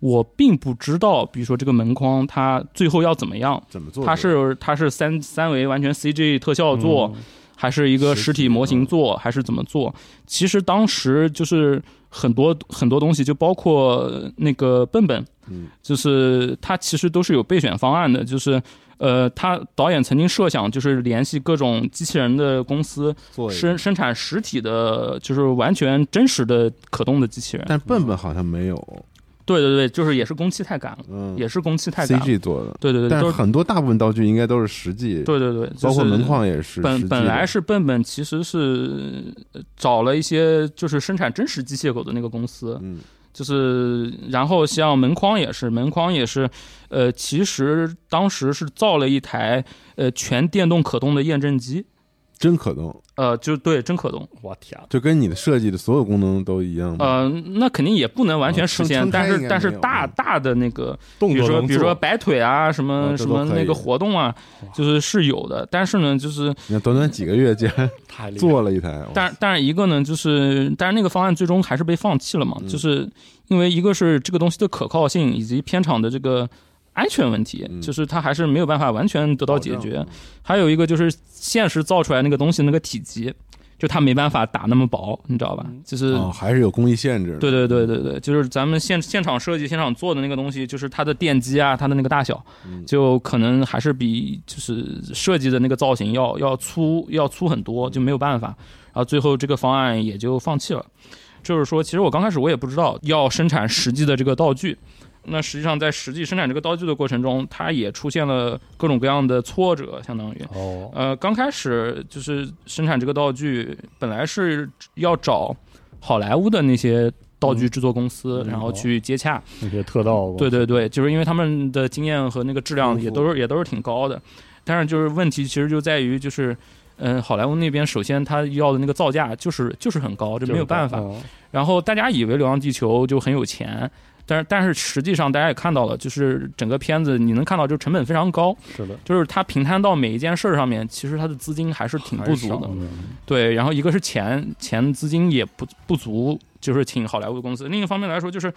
我并不知道，比如说这个门框它最后要怎么样，怎么做？它是它是三三维完全 CG 特效做，嗯还是一个实体模型做，还是怎么做？其实当时就是很多很多东西，就包括那个笨笨，嗯就是它其实都是有备选方案的，就是呃，他导演曾经设想就是联系各种机器人的公司生生产实体的，就是完全真实的可动的机器人。但笨笨好像没有，对对对，就是也是工期太赶了，嗯，也是工期太赶了。CG 做的，对对对，但是很多大部分道具应该都是实际，对对对，包括门框也是本本来是笨笨，其实是呃找了一些就是生产真实机械狗的那个公司，嗯就是然后像门框也是，门框也是，呃，其实当时是造了一台呃全电动可动的验证机，真可动，呃，就对，真可动，我天，就跟你的设计的所有功能都一样吗？呃，那肯定也不能完全实现，但是但是大大的那个动比如说，作比如说摆腿啊，什么啊什么那个活动啊，就是是有的。但是呢，就是，你看短短几个月竟然 太厉害，做了一台，但但是一个呢，就是，但是那个方案最终还是被放弃了嘛，嗯。就是因为一个是这个东西的可靠性以及片场的这个安全问题，嗯就是它还是没有办法完全得到解决。还有一个就是现实造出来那个东西那个体积，就它没办法打那么薄，你知道吧？就是。哦，还是有工艺限制，对对对对对，就是咱们现现场设计、现场做的那个东西，就是它的电机啊，它的那个大小，嗯就可能还是比就是设计的那个造型要要粗要粗很多，就没有办法。然后最后这个方案也就放弃了。就是说，其实我刚开始我也不知道要生产实际的这个道具，那实际上在实际生产这个道具的过程中，它也出现了各种各样的挫折，相当于。哦，呃，刚开始就是生产这个道具，本来是要找好莱坞的那些道具制作公司，嗯然后去接洽。那些特道，对对对，就是因为他们的经验和那个质量也都是也都是挺高的，但是就是问题其实就在于就是。嗯，好莱坞那边首先他要的那个造价就是就是很高，这就没有办法。嗯然后大家以为《流浪地球》就很有钱，但是但是实际上大家也看到了，就是整个片子你能看到，就成本非常高，是的，就是它平摊到每一件事儿上面，其实它的资金还是挺不足的。嗯对，然后一个是钱钱资金也不不足，就是请好莱坞公司；另一方面来说，就是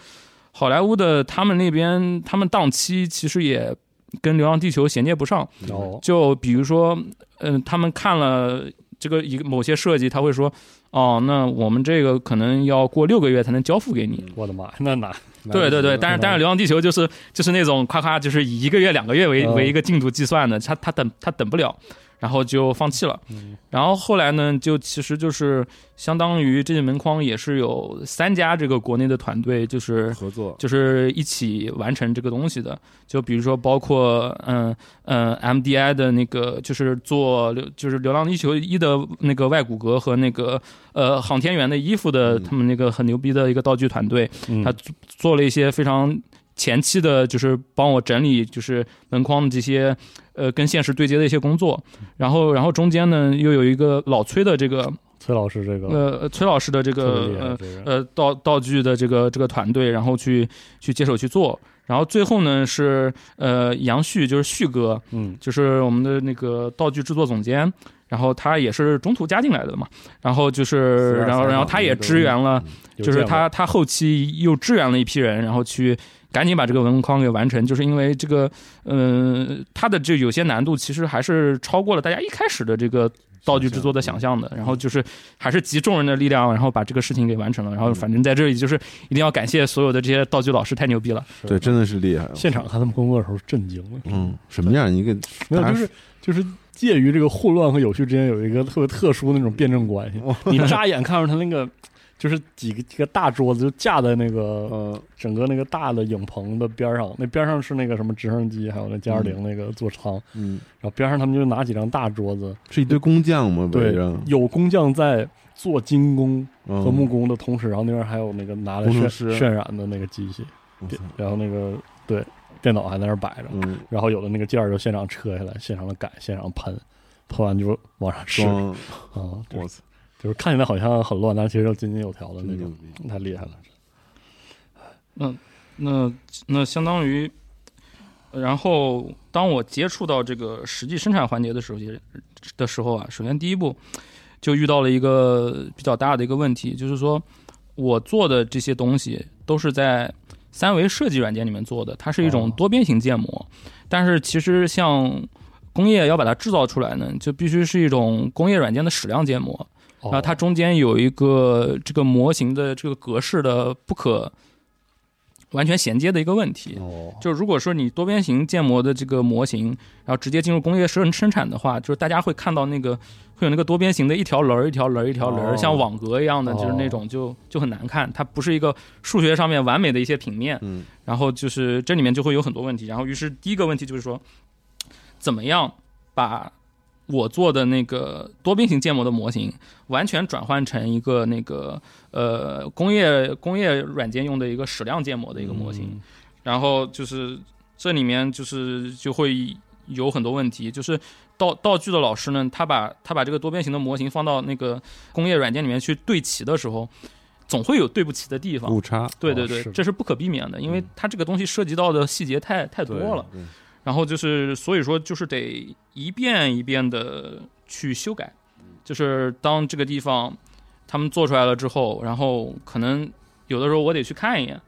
好莱坞的他们那边他们档期其实也跟《流浪地球》衔接不上。哦，就比如说，嗯、他们看了这个一个某些设计，他会说，哦，那我们这个可能要过六个月才能交付给你。我的妈，那哪对对对，但是但是《流浪地球》就是就是那种夸夸，就是以一个月两个月为嗯。为一个进度计算的，他他等他等不了，然后就放弃了。嗯然后后来呢，就其实就是相当于这些门框也是有三家这个国内的团队，就是合作，就是一起完成这个东西的。就比如说，包括嗯嗯 MDI 的那个，就是做流就是《流浪地球一》的那个外骨骼和那个呃航天员的衣服的，嗯他们那个很牛逼的一个道具团队，嗯他做了一些非常前期的，就是帮我整理，就是门框的这些呃跟现实对接的一些工作。然后，然后中间呢又有一个老崔的这个崔老师这个呃崔老师的这个呃呃道道具的这个这个团队，然后去去接手去做。然后最后呢是呃杨旭，就是旭哥，嗯就是我们的那个道具制作总监。然后他也是中途加进来的嘛，然后就是，然后然后他也支援了，就是他他后期又支援了一批人，然后去赶紧把这个文框给完成，就是因为这个，嗯、他的这有些难度其实还是超过了大家一开始的这个道具制作的想象的，然后就是还是集众人的力量，然后把这个事情给完成了，然后反正在这里就是一定要感谢所有的这些道具老师，太牛逼了。对，真的是厉害。现场看他们工作的时候震惊了，嗯，什么样一个没有，就是就是介于这个混乱和有序之间有一个特别特殊的那种辩证关系。你乍眼看着他那个就是几个几个大桌子就架在那个呃整个那个大的影棚的边上，那边上是那个什么直升机，还有那歼二零那个座舱，嗯，然后边上他们就拿几张大桌子，是一堆工匠吗？围对着，有工匠在做精工和和木工的同时，然后那边还有那个拿来渲渲染的那个机器，然后那个对电脑还在那儿摆着，嗯，然后有的那个件儿就现场撤下来，现场的改，现场喷，喷完就往上试啊，装，就是我操，就是看起来好像很乱，但其实要井井有条的那种，逼！太厉害了。那那相当于，然后当我接触到这个实际生产环节的时候的时候啊，首先第一步就遇到了一个比较大的一个问题，就是说我做的这些东西都是在三维设计软件里面做的，它是一种哦。多边形建模，但是其实像工业要把它制造出来呢，就必须是一种工业软件的矢量建模，哦。然后它中间有一个这个模型的这个格式的不可完全衔接的一个问题。哦，就如果说你多边形建模的这个模型，然后直接进入工业生生产的话，就是大家会看到那个会有那个多边形的一条棱儿一条棱儿一条棱儿，哦像网格一样的，就是那种就就很难看，它不是一个数学上面完美的一些平面。嗯然后就是这里面就会有很多问题。然后于是第一个问题就是说，怎么样把我做的那个多边形建模的模型完全转换成一个那个呃工业工业软件用的一个矢量建模的一个模型。嗯然后就是这里面就是就会有很多问题，就是道道具的老师呢，他把他把这个多边形的模型放到那个工业软件里面去对齐的时候，总会有对不齐的地方。误差对对对，哦是这是不可避免的，因为嗯它这个东西涉及到的细节太太多了。，对然后就是，所以说就是得一遍一遍的去修改，就是当这个地方他们做出来了之后，然后可能有的时候我得去看一眼，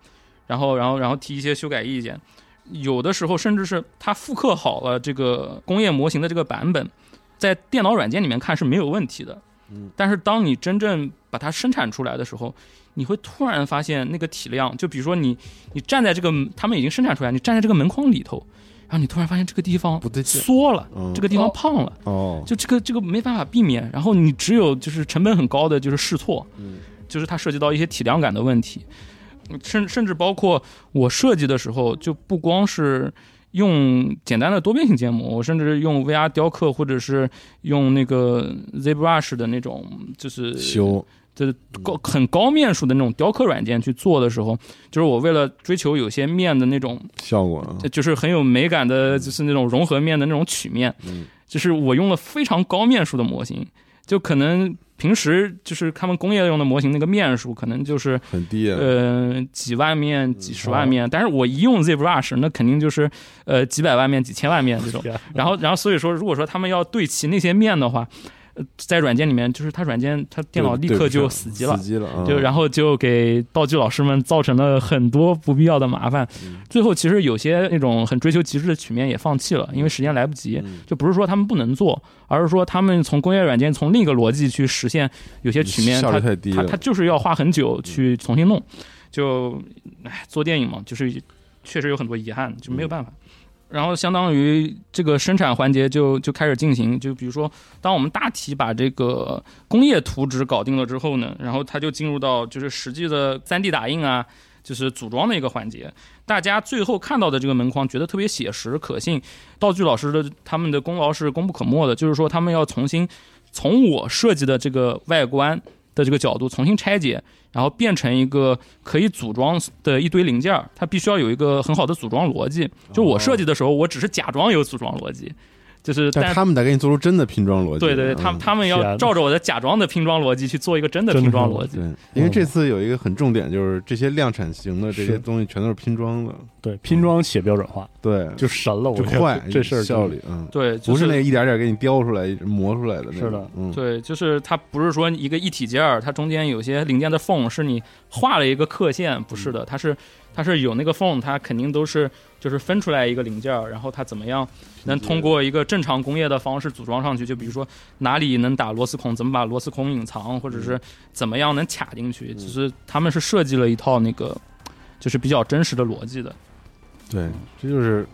然后然后然后提一些修改意见，有的时候甚至是它复刻好了这个工业模型的这个版本，在电脑软件里面看是没有问题的，嗯，但是当你真正把它生产出来的时候，你会突然发现那个体量，就比如说你你站在这个他们已经生产出来，你站在这个门框里头，然后你突然发现这个地方不对劲缩了，嗯这个地方胖了，哦，就这个这个没办法避免，然后你只有就是成本很高的就是试错，嗯。就是它涉及到一些体量感的问题，甚甚至包括我设计的时候，就不光是用简单的多边形建模，我甚至用 VR 雕刻或者是用那个 ZBrush 的那种就是修就是高很高面数的那种雕刻软件去做的时候，就是我为了追求有些面的那种，效果啊，就是很有美感的，就是那种融合面的那种曲面，嗯。就是我用了非常高面数的模型，就可能平时就是他们工业用的模型那个面数可能就是很低啊，呃几万面、几十万面，但是我一用 ZBrush，那肯定就是呃几百万面、几千万面这种。然后，然后所以说，如果说他们要对齐那些面的话，呃，在软件里面，就是它软件它电脑立刻就死机了死。机了啊，就然后就给道具老师们造成了很多不必要的麻烦嗯。最后其实有些那种很追求极致的曲面也放弃了，因为时间来不及。嗯就不是说他们不能做，而是说他们从工业软件从另一个逻辑去实现有些曲面，效它率太低，它它就是要花很久去重新弄。就唉，做电影嘛，就是确实有很多遗憾，就没有办法。然后相当于这个生产环节就就开始进行，就比如说，当我们大体把这个工业图纸搞定了之后呢，然后它就进入到就是实际的 3D 打印啊，就是组装的一个环节。大家最后看到的这个门框觉得特别写实可信，道具老师的他们的功劳是功不可没的，就是说他们要重新从我设计的这个外观的这个角度重新拆解，然后变成一个可以组装的一堆零件儿，它必须要有一个很好的组装逻辑。就我设计的时候，我只是假装有组装逻辑，就是但但他们得给你做出真的拼装逻辑，对对对，他嗯们他们要照着我的假装的拼装逻辑去做一个真的拼装逻辑。对，因为这次有一个很重点，就是这些量产型的这些东西全都是拼装的，对拼装且标准化。对，就神了，我觉得就快，这事儿效率，嗯，对，就不是那个一点点给你雕出来、磨出来的那种，是的。嗯，对，就是它不是说一个一体件儿，它中间有些零件的缝是你画了一个刻线，不是的，它是它是有那个缝，它肯定都是就是分出来一个零件儿，然后它怎么样能通过一个正常工业的方式组装上去？就比如说哪里能打螺丝孔，怎么把螺丝孔隐藏，或者是怎么样能卡进去，就是他们是设计了一套那个就是比较真实的逻辑的。对，这就是，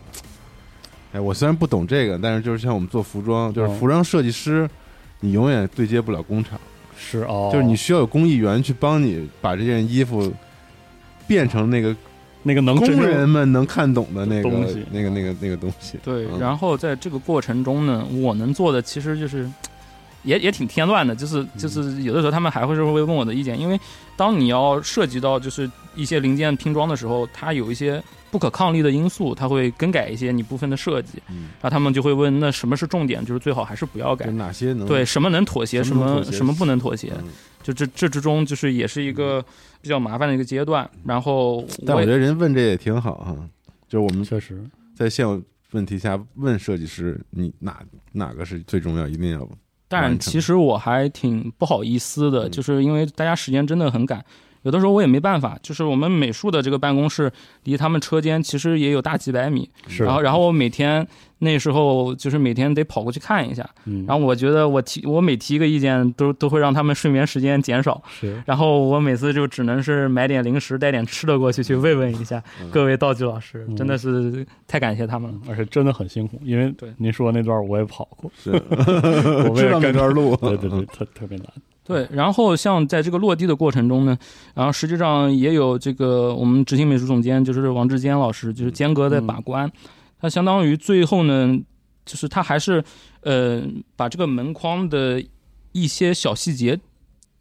哎，我虽然不懂这个，但是就是像我们做服装，就是哦服装设计师，你永远对接不了工厂，是哦，就是你需要有工艺员去帮你把这件衣服变成那个那个能真工人们能看懂的那个东西。那个那个那个东西，对，嗯。然后在这个过程中呢，我能做的其实就是 也也挺添乱的，就是就是有的时候他们还会是会问我的意见，因为当你要涉及到就是一些零件拼装的时候，它有一些不可抗力的因素，它会更改一些你部分的设计，嗯，然后他们就会问那什么是重点，就是最好还是不要改。哪些能对，什么能妥协，什什么什么不能妥协，嗯。就这这之中就是也是一个比较麻烦的一个阶段。然后但我觉得人问这也挺好哈，就是我们确实。在现有问题下问设计师，你哪哪个是最重要，一定要但其实我还挺不好意思的，嗯。就是因为大家时间真的很赶，有的时候我也没办法。就是我们美术的这个办公室离他们车间其实也有大几百米，是，然后然后我每天那时候就是每天得跑过去看一下，嗯，然后我觉得我提我每提一个意见都都会让他们睡眠时间减少，是然后我每次就只能是买点零食带点吃的过去去慰问一下嗯各位道具老师，嗯真的是太感谢他们了。而且真的很辛苦，因为对您说那段我也跑过，是 我为知道那了跟段路，对对对，特特别难。对，然后像在这个落地的过程中呢，然后实际上也有这个我们执行美术总监就是王志坚老师，就是坚哥在把关，他相当于最后呢，就是他还是呃把这个门框的一些小细节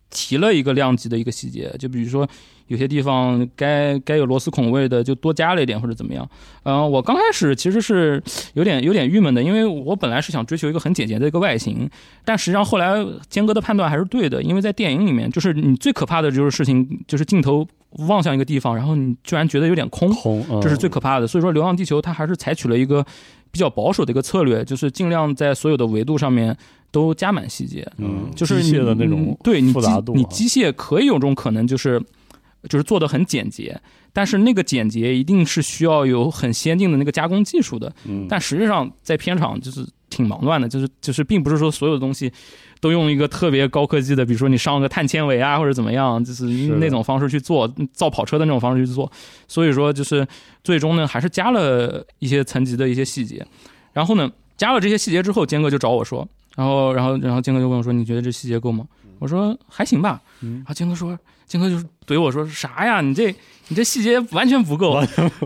提了一个量级的一个细节，就比如说有些地方该该有螺丝孔位的就多加了一点或者怎么样。嗯、我刚开始其实是有点有点郁闷的，因为我本来是想追求一个很简洁的一个外形，但实际上后来坚哥的判断还是对的，因为在电影里面，就是你最可怕的就是事情，就是镜头望向一个地方，然后你居然觉得有点空，空，嗯这是最可怕的。所以说，《流浪地球》它还是采取了一个比较保守的一个策略，就是尽量在所有的维度上面都加满细节。嗯，就是机械的那你种对你机复杂度啊，你机械可以有种可能就是就是做的很简洁，但是那个简洁一定是需要有很先进的那个加工技术的。嗯，但实际上在片场就是挺忙乱的，就是就是并不是说所有的东西都用一个特别高科技的，比如说你上个碳纤维啊或者怎么样，就是那种方式去做造跑车的那种方式去做，所以说就是最终呢还是加了一些层级的一些细节，然后呢加了这些细节之后，坚哥就找我说，然后然后然后金哥就问我说你觉得这细节够吗？我说还行吧，嗯。然后金哥说金哥就怼我说啥呀？你这你这细节完全不够，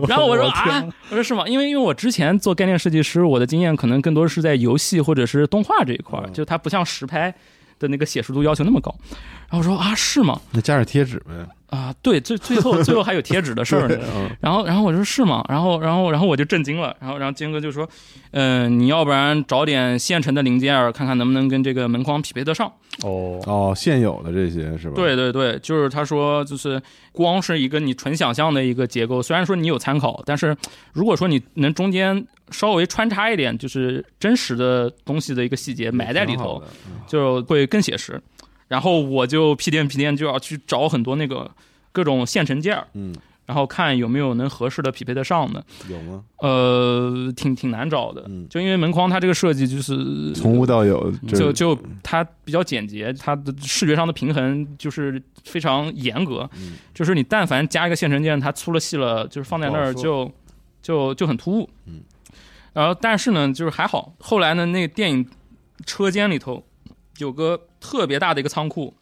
然后我说天啊，我说是吗？因为因为我之前做概念设计师，我的经验可能更多是在游戏或者是动画这一块就它不像实拍的那个写实度要求那么高。然后我说啊，是吗？那加点贴纸呗，啊，对，最最后最后还有贴纸的事儿 然后然后我说是吗？然后然后然后我就震惊了。然后然后金哥就说，嗯、你要不然找点现成的零件儿，看看能不能跟这个门框匹配得上。哦，哦，现有的这些是吧？对对对，就是他说，就是光是一个你纯想象的一个结构，虽然说你有参考，但是如果说你能中间稍微穿插一点，就是真实的东西的一个细节埋在里头，就会更写实。然后我就屁颠屁颠就要去找很多那个各种现成件儿，嗯，然后看有没有能合适的匹配得上的。有吗？呃，挺挺难找的，嗯就因为门框它这个设计就是从无到有，这就就它比较简洁，它的视觉上的平衡就是非常严格，嗯就是你但凡加一个现成件，它粗了细了，就是放在那儿不好就就就很突兀。嗯，然后但是呢，就是还好，后来呢，那个电影车间里头有个特别大的一个仓库，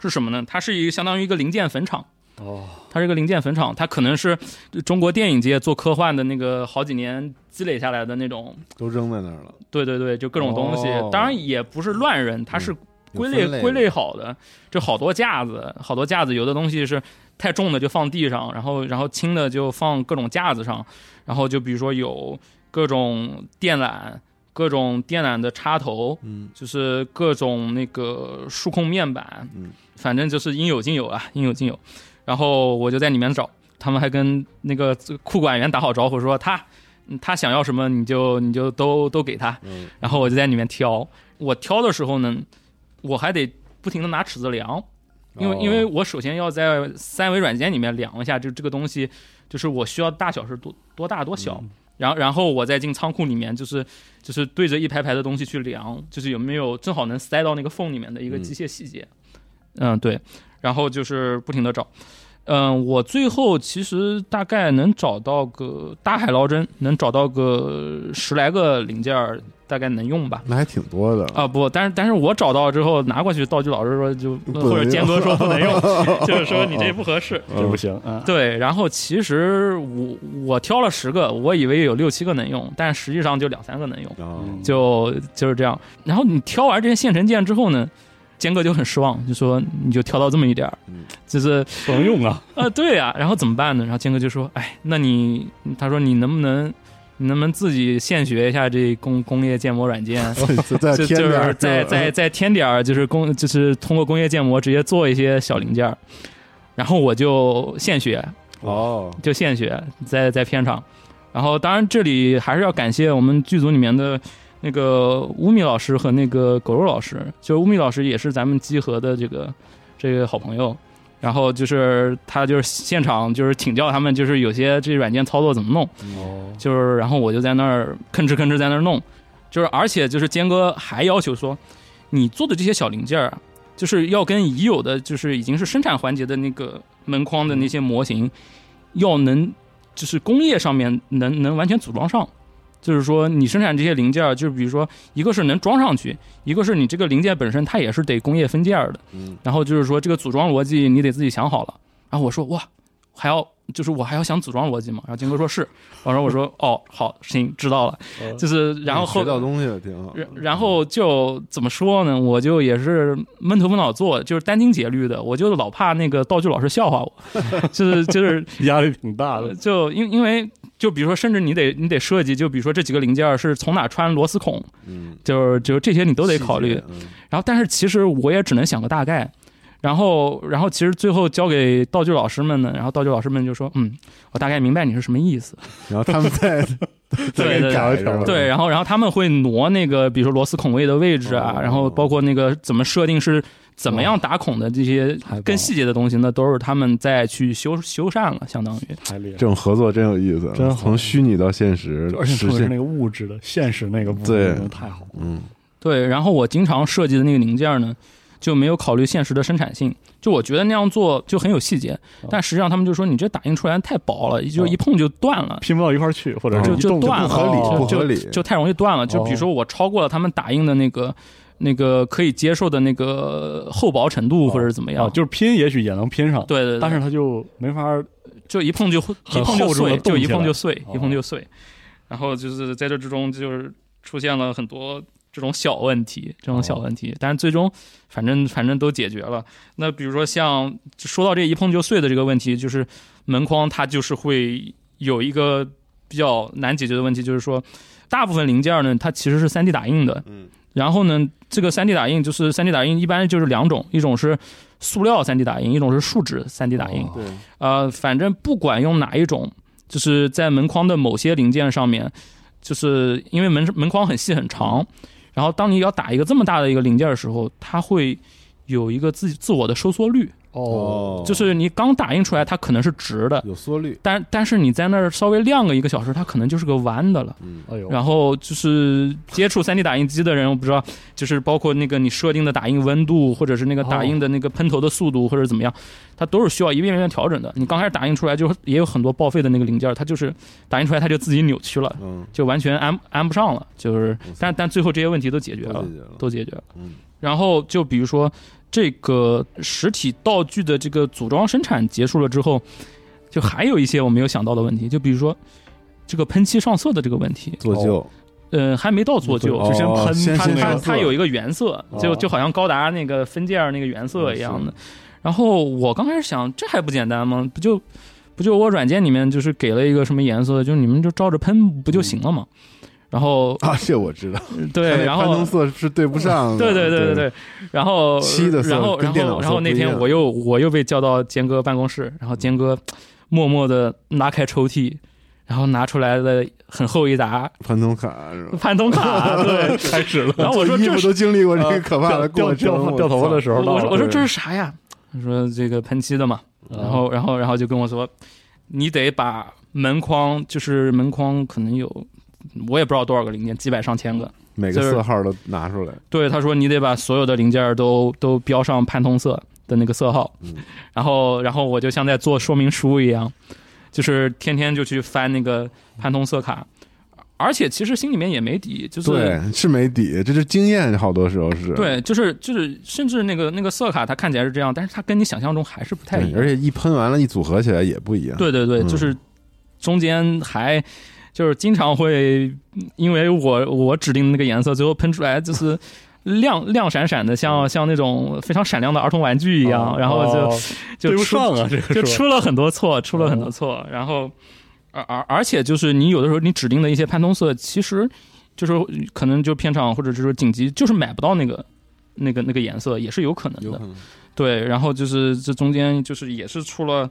是什么呢？它是一个相当于一个零件坟场。哦，它是一个零件坟场，它可能是中国电影界做科幻的那个好几年积累下来的那种，都扔在那儿了，对对对，就各种东西。哦当然也不是乱扔，它是归类归类好的，就好多架子，好多架子，有的东西是太重的就放地上，然后然后轻的就放各种架子上，然后就比如说有各种电缆，各种电缆的插头，嗯就是各种那个数控面板，嗯，反正就是应有尽有啊，应有尽有。然后我就在里面找，他们还跟那个库管员打好招呼，说他嗯他想要什么你就你就都都给他。嗯然后我就在里面挑，我挑的时候呢，我还得不停的拿尺子量，因为、哦因为我首先要在三维软件里面量一下，就这个东西就是我需要大小是多多大多小。嗯然后，然后我再进仓库里面，就是就是对着一排排的东西去量，就是有没有正好能塞到那个缝里面的一个嗯机械细节。嗯对。然后就是不停的找，嗯，我最后其实大概能找到个大海捞针，能找到个十来个零件儿，大概能用吧。那还挺多的啊不，但是但是我找到之后拿过去，道具老师说就或者坚哥说不能用，就是说你这不合适。这不行啊，对，然后其实我我挑了十个，我以为有六七个能用，但实际上就两三个能用，就就是这样。然后你挑完这些现成件之后呢，坚哥就很失望，就说你就挑到这么一点儿嗯，就是不能用啊，啊，对呀、然后怎么办呢？然后坚哥就说，哎，那你他说你能不能你能不能自己现学一下这工工业建模软件？再就就添点儿是再吧？再再添点儿，就是工就是通过工业建模直接做一些小零件儿，然后我就现学，哦，就现学，在在片场，然后当然这里还是要感谢我们剧组里面的那个乌米老师和那个狗肉老师，就是乌米老师也是咱们集合的这个这个好朋友。然后就是他就是现场就是请教他们，就是有些这软件操作怎么弄，哦，就是然后我就在那儿吭哧吭哧在那儿弄，就是而且就是坚哥还要求说，你做的这些小零件儿啊，就是要跟已有的就是已经是生产环节的那个门框的那些模型，要能就是工业上面能能完全组装上。就是说，你生产这些零件儿，就是比如说，一个是能装上去，一个是你这个零件本身它也是得工业分件儿的。嗯，然后就是说，这个组装逻辑你得自己想好了。然后我说哇，还要就是我还要想组装逻辑嘛？然后金哥说是，然后我说哦好行知道了，就是然后后学到东西了，挺好。然然后就怎么说呢？我就也是闷头闷脑做，就是殚精竭虑的。我就老怕那个道具老师笑话我，就是就是 压力挺大的。就因因为就比如说，甚至你得你得设计，就比如说这几个零件是从哪穿螺丝孔，嗯，就是就是这些你都得考虑。。嗯然后但是其实我也只能想个大概。然后，然后其实最后交给道具老师们呢，然后道具老师们就说：“嗯，我大概明白你是什么意思。”然后他们再再给对对？对，然后然后他们会挪那个，比如说螺丝孔位的位置啊，哦然后包括那个怎么设定是怎么样打孔的这些更细节的东西呢，都是他们再去修修缮了，相当于。太厉害这，种合作真有意思，真从虚拟到现实，而且特别是那个物质的现实那个部对分，太好了。嗯。对，然后我经常设计的那个零件呢，就没有考虑现实的生产性，就我觉得那样做就很有细节，但实际上他们就说你这打印出来太薄了，就一碰就断了。拼不到一块儿去，或者就就断了不合理，哦不合理，就太容易断了。就比如说我超过了他们打印的那个那个可以接受的那个厚薄程度，或者是怎么样，啊，就是拼也许也能拼上，对对对，但是它就没法儿就一碰就一碰就碎，就一碰就碎，哦一碰就碎。然后就是在这之中，就是出现了很多这种小问题，这种小问题，但是最终反正反正都解决了。那比如说像说到这一碰就碎的这个问题，就是门框它就是会有一个比较难解决的问题，就是说大部分零件呢，它其实是 3D 打印的，嗯然后呢，这个 3D 打印就是 3D 打印一般就是两种，一种是塑料 3D 打印，一种是树脂 3D 打印。哦对，呃，反正不管用哪一种，就是在门框的某些零件上面，就是因为门门框很细很长，然后当你要打一个这么大的一个零件的时候，它会有一个自自我的收缩率，哦，就是你刚打印出来它可能是直的，有缩率，但但是你在那儿稍微晾个一个小时，它可能就是个弯的了。嗯哎呦，然后就是接触 3D 打印机的人，我不知道，就是包括那个你设定的打印温度，或者是那个打印的那个喷头的速度，或者怎么样，它都是需要一遍遍调整的。你刚开始打印出来，就也有很多报废的那个零件，它就是打印出来它就自己扭曲了，嗯，就完全安安不上了。就是，但但最后这些问题都解决了都解，决了，都解决了。嗯然后就比如说这个实体道具的这个组装生产结束了之后，就还有一些我没有想到的问题，就比如说这个喷漆上色的这个问题。做旧，呃，还没到做旧，哦就先喷先它它它有一个原色，就哦就好像高达那个分件儿那个原色一样的嗯。然后我刚开始想，这还不简单吗？不就不就我软件里面就是给了一个什么颜色，就你们就照着喷不就行了吗？然后啊，这我知道，对，然后色是对不上的，对对对对对，然后漆的色然后然跟电脑色后然后那天我又我又被叫到坚哥办公室，然后坚哥默默的拉开抽屉，然后拿出来了很厚一沓潘通卡是吧？潘通卡，对，开始了。然后我说衣服都经历过这个可怕的掉过程，掉掉头发的时候，我说我说这是啥呀？他说这个喷漆的嘛，嗯然后然后然后就跟我说，你得把门框就是门框可能有我也不知道多少个零件，几百上千个。每个色号都拿出来，对，他说你得把所有的零件都都标上潘通色的那个色号，嗯然后然后我就像在做说明书一样，就是天天就去翻那个潘通色卡。而且其实心里面也没底，就是对，是没底，这是经验，好多时候是，对，就是就是，甚至那个那个色卡它看起来是这样，但是它跟你想象中还是不太一，样。而且一喷完了，一组合起来也不一样，对对对，嗯就是中间还就是经常会因为我我指定的那个颜色，最后喷出来就是亮亮闪闪的，像像那种非常闪亮的儿童玩具一样，哦然后就哦就出就出了很多错，出了很多错，然后而而而且就是你有的时候你指定的一些潘通色，其实就是可能就片场或者就是紧急就是买不到那个那个那个颜色，也是有可能的对，然后就是这中间就是也是出了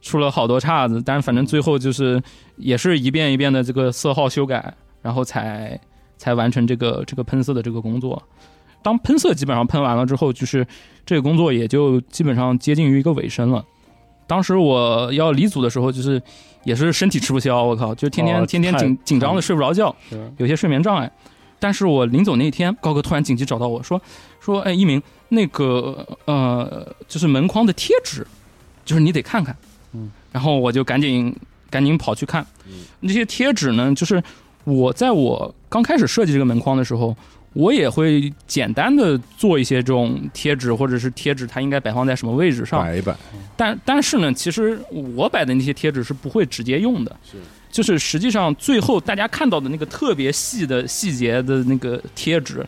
出了好多岔子，但是反正最后就是也是一遍一遍的这个色号修改，然后才才完成这个这个喷色的这个工作。当喷色基本上喷完了之后，就是这个工作也就基本上接近于一个尾声了。当时我要离组的时候，就是也是身体吃不消，我靠，就天天、哦天天紧紧张的睡不着觉，有些睡眠障碍。但是我临走那一天，高哥突然紧急找到我说说，哎，一鸣，那个呃，就是门框的贴纸，就是你得看看。嗯，然后我就赶紧赶紧跑去看。那些贴纸呢，就是我在我刚开始设计这个门框的时候，我也会简单的做一些这种贴纸，或者是贴纸它应该摆放在什么位置上。摆一摆，但但是呢，其实我摆的那些贴纸是不会直接用的，是就是实际上最后大家看到的那个特别细的细节的那个贴纸，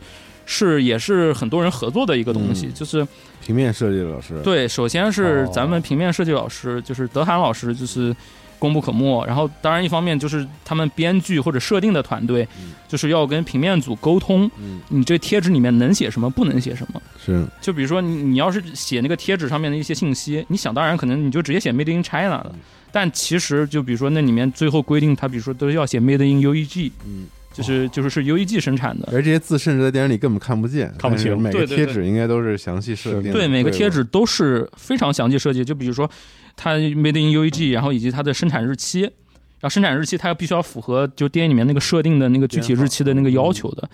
是也是很多人合作的一个东西，嗯。就是平面设计老师，对，首先是哦咱们平面设计老师，就是德涵老师，就是功不可没。然后当然一方面就是他们编剧或者设定的团队嗯，就是要跟平面组沟通，嗯，你这贴纸里面能写什么，不能写什么。是。就比如说你你要是写那个贴纸上面的一些信息，你想当然可能你就直接写 Made in China 了。嗯，但其实就比如说那里面最后规定，它比如说都要写 Made in UEG，嗯，就是就是是 UEG 生产的。而这些字甚至在电影里根本看不见，看不清每个贴纸应该都是详细设定的，对，每个贴纸都是非常详细设计。就比如说它 Made in UEG，然后以及它的生产日期，然后生产日期它要必须要符合就电影里面那个设定的那个具体日期的那个要求的。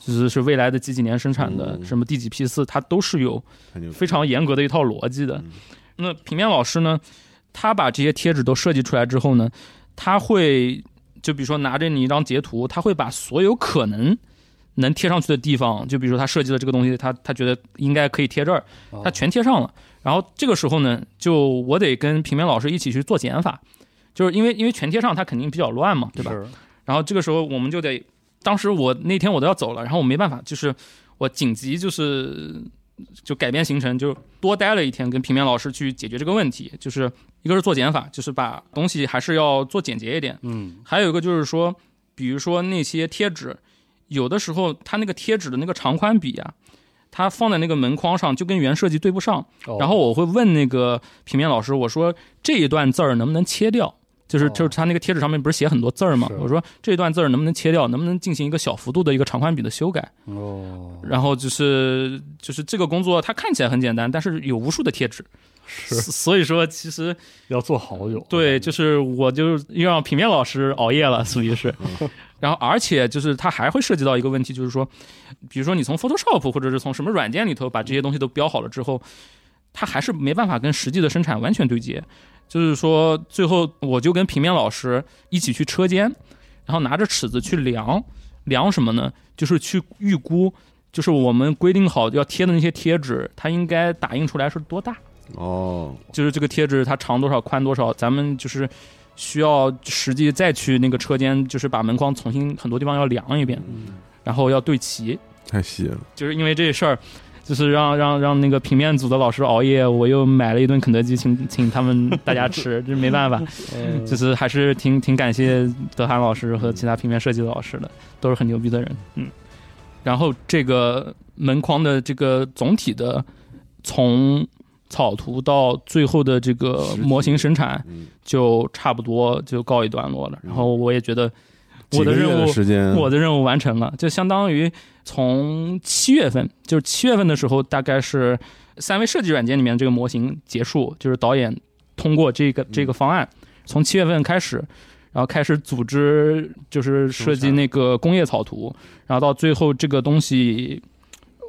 就是是未来的几几年生产的，嗯什么第几批次，它都是有非常严格的一套逻辑的嗯。那平面老师呢，他把这些贴纸都设计出来之后呢，他会就比如说拿着你一张截图，他会把所有可能能贴上去的地方，就比如说他设计的这个东西，他他觉得应该可以贴这儿，哦他全贴上了。然后这个时候呢，就我得跟平面老师一起去做减法，就是因为因为全贴上，它肯定比较乱嘛，对吧？然后这个时候我们就得，当时我那天我都要走了，然后我没办法，就是我紧急就是就改变行程，就多待了一天，跟平面老师去解决这个问题。就是一个是做减法，就是把东西还是要做简洁一点；嗯还有一个就是说，比如说那些贴纸，有的时候它那个贴纸的那个长宽比啊。它放在那个门框上就跟原设计对不上，哦然后我会问那个平面老师，我说这一段字儿能不能切掉？就是哦就是他那个贴纸上面不是写很多字儿吗？我说这一段字儿能不能切掉？能不能进行一个小幅度的一个长宽比的修改？哦然后就是就是这个工作它看起来很简单，但是有无数的贴纸，是所以说其实要做好久，对，就是我就又让平面老师熬夜了，属于是。然后而且就是它还会涉及到一个问题，就是说，比如说你从 Photoshop 或者是从什么软件里头把这些东西都标好了之后，它还是没办法跟实际的生产完全对接。就是说，最后我就跟平面老师一起去车间，然后拿着尺子去量，量什么呢？就是去预估，就是我们规定好要贴的那些贴纸，它应该打印出来是多大。哦，就是这个贴纸它长多少宽多少，咱们就是需要实际再去那个车间，就是把门框重新很多地方要量一遍，然后要对齐。太细了，就是因为这事儿，就是让让让那个平面组的老师熬夜，我又买了一顿肯德基请请他们大家吃，这没办法，嗯。就是还是挺挺感谢德涵老师和其他平面设计的老师的，都是很牛逼的人，嗯。然后这个门框的这个总体的从草图到最后的这个模型生产，嗯，就差不多就告一段落了。然后我也觉得我的任务我的任务完成了，就相当于从七月份，就是七月份的时候，大概是三维设计软件里面这个模型结束，就是导演通过这个这个方案，从七月份开始，然后开始组织，就是设计那个工业草图，然后到最后这个东西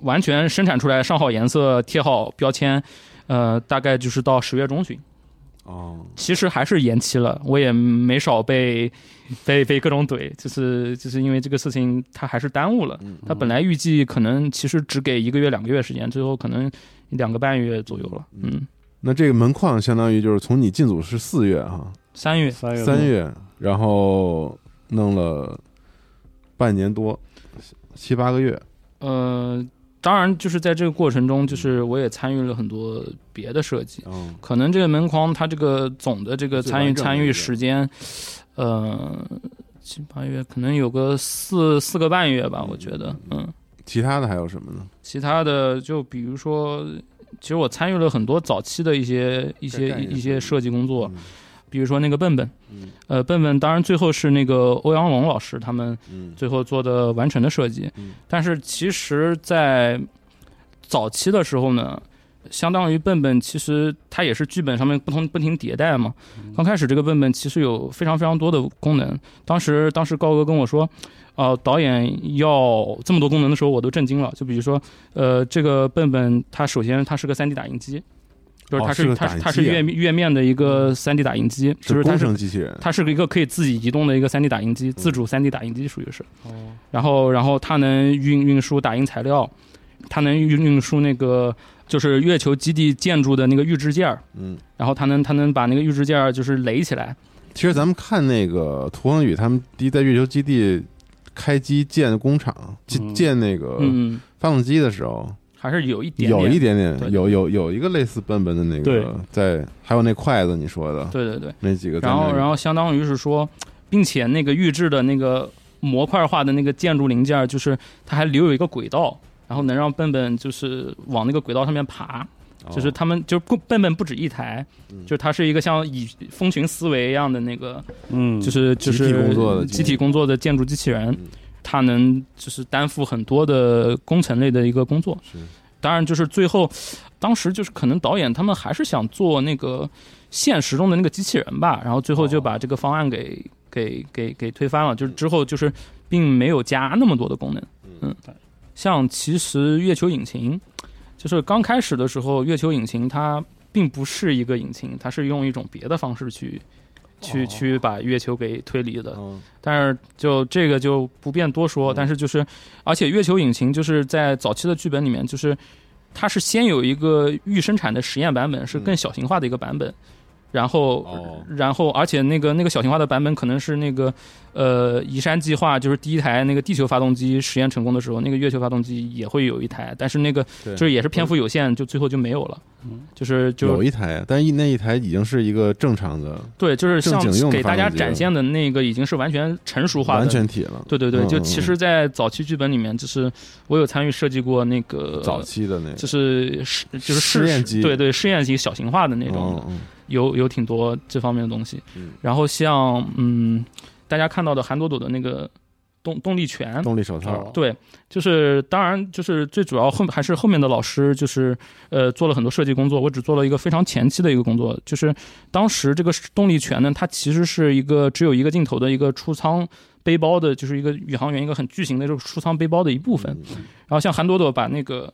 完全生产出来，上好颜色，贴好标签，呃，大概就是到十月中旬。哦，其实还是延期了，我也没少被被被各种怼，就是就是因为这个事情，他还是耽误了。嗯它本来预计可能其实只给一个月两个月时间，最后可能两个半月左右了。嗯，那这个门框相当于就是从你进组是四月哈，三月三月三月，然后弄了半年多，七八个月，呃，当然就是在这个过程中，就是我也参与了很多别的设计。嗯，可能这个门框它这个总的这个参与参与时间，呃，七八月可能有个四四个半月吧，我觉得，嗯。其他的还有什么呢？其他的就比如说其实我参与了很多早期的一些一些一些一些设计工作，嗯比如说那个笨笨，嗯呃，笨笨当然最后是那个欧阳龙老师他们嗯最后做的完成的设计嗯，但是其实，在早期的时候呢，相当于笨笨其实它也是剧本上面不同不停迭代嘛。刚开始这个笨笨其实有非常非常多的功能，当时当时高哥跟我说。呃，导演要这么多功能的时候，我都震惊了。就比如说，呃，这个笨笨它首先它是个 3D 打印机，就是它是、它是它是月月面的一个 3D 打印机，就是它工是程机器人，它是个一个可以自己移动的一个 3D 打印机，自主 3D 打印机属于是。哦，然后，然后它能运运输打印材料，它能运运输那个就是月球基地建筑的那个预制件儿，嗯。然后它能它能把那个预制件儿就是垒起来。其实咱们看那个涂恒宇他们第一在月球基地开机建工厂、建嗯建那个嗯，发动机的时候，还是有一点有一点。点有有有一个类似笨笨的那个在，还有那筷子你说的对对对。那几个然后，然后相当于是说，并且那个预制的那个模块化的那个建筑零件，就是它还留有一个轨道，然后能让笨笨就是往那个轨道上面爬。哦就是他们就是不笨笨不止一台，嗯就是它是一个像以蜂群思维一样的那个，嗯，就是就是集体工作的机集体工作的建筑机器人嗯，它能就是担负很多的工程类的一个工作。是当然，就是最后，当时就是可能导演他们还是想做那个现实中的那个机器人吧，然后最后就把这个方案给给给给推翻了，就是之后就是并没有加那么多的功能。嗯，像其实月球引擎，就是刚开始的时候，月球引擎它并不是一个引擎，它是用一种别的方式去。去哦。去把月球给推离的，嗯。但是就这个就不便多说。嗯。但是就是，而且月球引擎就是在早期的剧本里面，就是它是先有一个预生产的实验版本，是更小型化的一个版本，然后哦。然后而且那个那个小型化的版本可能是那个呃移山计划，就是第一台那个地球发动机实验成功的时候，那个月球发动机也会有一台，但是那个就是也是篇幅有限，就最后就没有了。嗯。就是就有一台，但一那一台已经是一个正常的对，就是像给大家展现的那个已经是完全成熟化的完全体了，对对对，就其实，在早期剧本里面，就是我有参与设计过那个早期的那个。就是试就是试验机。对对试验机小型化的那种。的，嗯有有挺多这方面的东西。嗯然后像嗯，大家看到的韩朵朵的那个动动力拳嗯，，动力手套哦，对，就是当然就是最主要后还是后面的老师就是呃做了很多设计工作，我只做了一个非常前期的一个工作，就是当时这个动力拳呢，它其实是一个只有一个镜头的一个出舱背包的，就是一个宇航员一个很巨型的这个出舱背包的一部分。嗯然后像韩朵朵把那个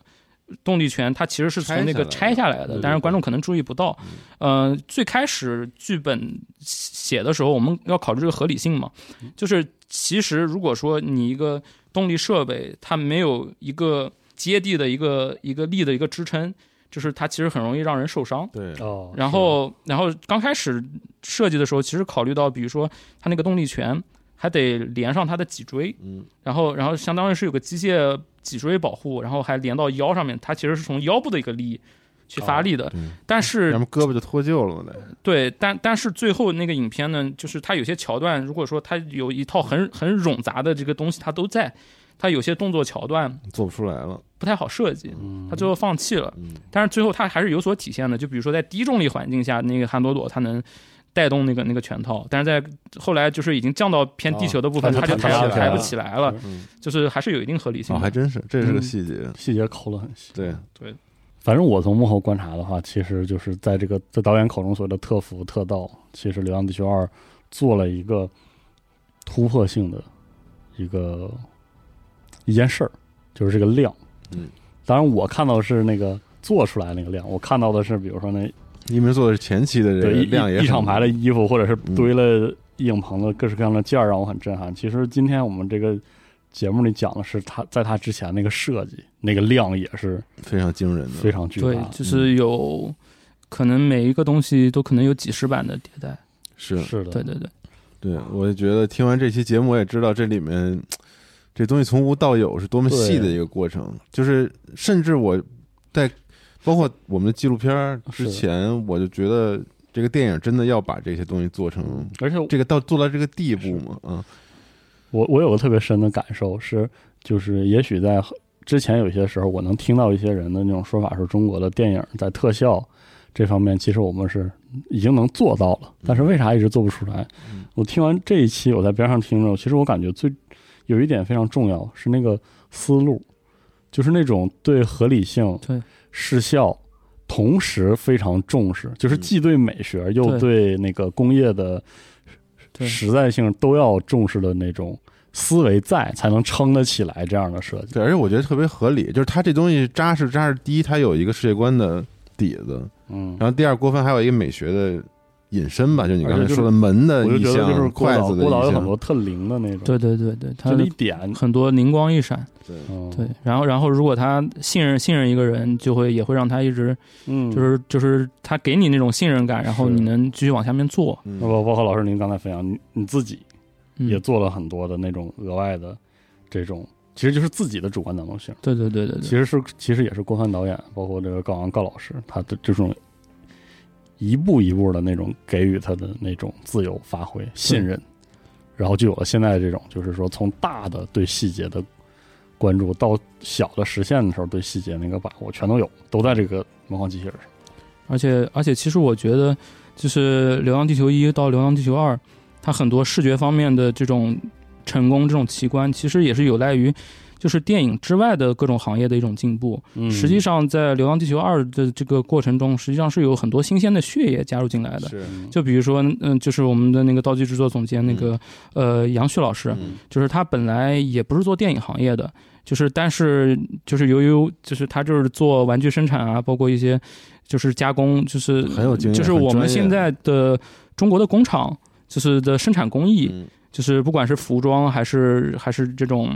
动力拳，它其实是从那个拆拆下来的，但是观众可能注意不到。呃，最开始剧本写的时候，我们要考虑这个合理性嘛，就是其实如果说你一个动力设备它没有一个接地的一个一个力的一个支撑，就是它其实很容易让人受伤。对，哦，然后，然后刚开始设计的时候，其实考虑到，比如说它那个动力拳还得连上它的脊椎，嗯。然后，然后相当于是有个机械脊椎保护，然后还连到腰上面，它其实是从腰部的一个力去发力的。对，但是咱们胳膊就脱臼了得，对，但但是最后那个影片呢，就是它有些桥段，如果说它有一套很很冗杂的这个东西，它都在，它有些动作桥段做不出来了，不太好设计，嗯它最后放弃了。嗯但是最后它还是有所体现的，就比如说在低重力环境下，那个韩朵朵他能带动那个那个拳套，但是在后来就是已经降到偏地球的部分，哦它就抬不起来了。起来了，嗯，就是还是有一定合理性哦，还真是，这是个嗯细节，细节抠得很细。对。对，反正我从幕后观察的话，其实就是在这个在导演口中所谓的特服特盗，其实《流浪地球二》做了一个突破性的一个一件事儿，就是这个量。嗯，当然我看到的是那个做出来那个量，我看到的是比如说那因为做的是前期的这个一量也很一厂牌的衣服，或者是嗯。堆了影棚的各式各样的件儿，让我很震撼。其实今天我们这个节目里讲的是他在他之前那个设计，那个量也是非常惊人的，非常巨大。对，就是有可能每一个东西都可能有几十版的迭代。是。是的，对对对，对，我也觉得听完这期节目，我也知道这里面 这东西从无到有是多么细的一个过程。就是甚至我在包括我们的纪录片儿之前，我就觉得这个电影真的要把这些东西做成而且这个到做到这个地步嘛？啊，我我有个特别深的感受是，就是也许在之前有些时候我能听到一些人的那种说法，是中国的电影在特效这方面，其实我们是已经能做到了，但是为啥一直做不出来？嗯。我听完这一期，我在边上听着，其实我感觉最有一点非常重要是那个思路，就是那种对合理性、对视效同时非常重视，就是嗯既对美学又对对那个工业的实在性都要重视的那种思维在，才能撑得起来这样的设计。对，而且我觉得特别合理，就是它这东西扎实扎实。第一，它有一个世界观的底子，嗯，然后第二，郭帆还有一个美学的引申吧，就你刚才说的门的我就意觉得就是象、郭导，筷子的郭老有，很多特灵的那种，对对对对，一点，很多灵光一闪，对，嗯，对，然后然后如果他信任信任一个人，就会也会让他一直嗯，就是就是他给你那种信任感，然后你能继续往下面做，包包括老师您刚才分享，你你自己嗯。也做了很多的那种额外的这种，其实就是自己的主观能动性。对对对对对，其实是其实也是郭帆导演，包括这个高昂高老师，他的这种一步一步的那种给予他的那种自由发挥、信任，然后就有了现在这种，就是说从大的对细节的关注到小的实现的时候对细节那个把握，全都有，都在这个魔幻机器人上。而且而且，其实我觉得，就是《流浪地球一》到《流浪地球二》，它很多视觉方面的这种成功、这种奇观，其实也是有赖于就是电影之外的各种行业的一种进步。嗯实际上，在《流浪地球二》的这个过程中，实际上是有很多新鲜的血液加入进来的。是，就比如说，嗯，就是我们的那个道具制作总监那个、呃杨旭老师，嗯就是他本来也不是做电影行业的，就是但是就是由于就是他就是做玩具生产啊，包括一些就是加工，就是很有经验就是我们现在的中国的工厂，就是的生产工艺，嗯就是不管是服装还是还是这种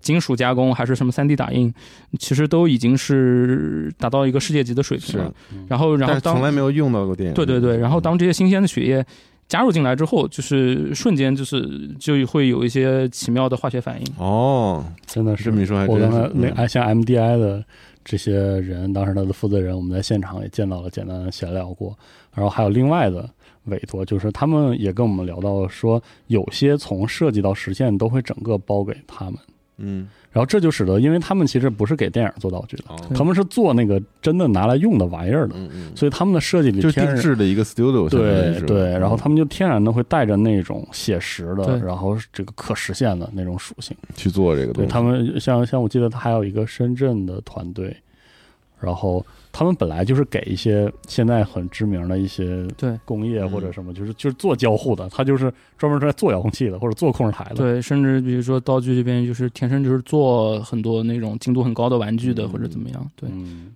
金属加工，还是什么 3D 打印，其实都已经是达到一个世界级的水平了是。，然后然后当从来没有用到过电影，对对对，然后当这些新鲜的血液加入进来之后，就是瞬间就是就会有一些奇妙的化学反应。哦，真的是这么一说还是我刚才那哎，像 MDI 的这些人，当时他的负责人，我们在现场也见到了，简单的闲聊过。然后还有另外的委托，就是他们也跟我们聊到说，有些从设计到实现都会整个包给他们。嗯，然后这就使得，因为他们其实不是给电影做道具的，哦，他们是做那个真的拿来用的玩意儿的，嗯嗯，所以他们的设计里就定制的一个 studio，对对，然后嗯他们就天然的会带着那种写实的，对。然后这个可实现的那种属性。去做这个东西，对他们像像我记得他还有一个深圳的团队，然后他们本来就是给一些现在很知名的一些对。工业嗯或者什么，就是就是做交互的，他就是专门是在做遥控器的或者做控制台的。对，甚至比如说道具这边就是天生就是做很多那种精度很高的玩具的，嗯。或者怎么样。对，嗯，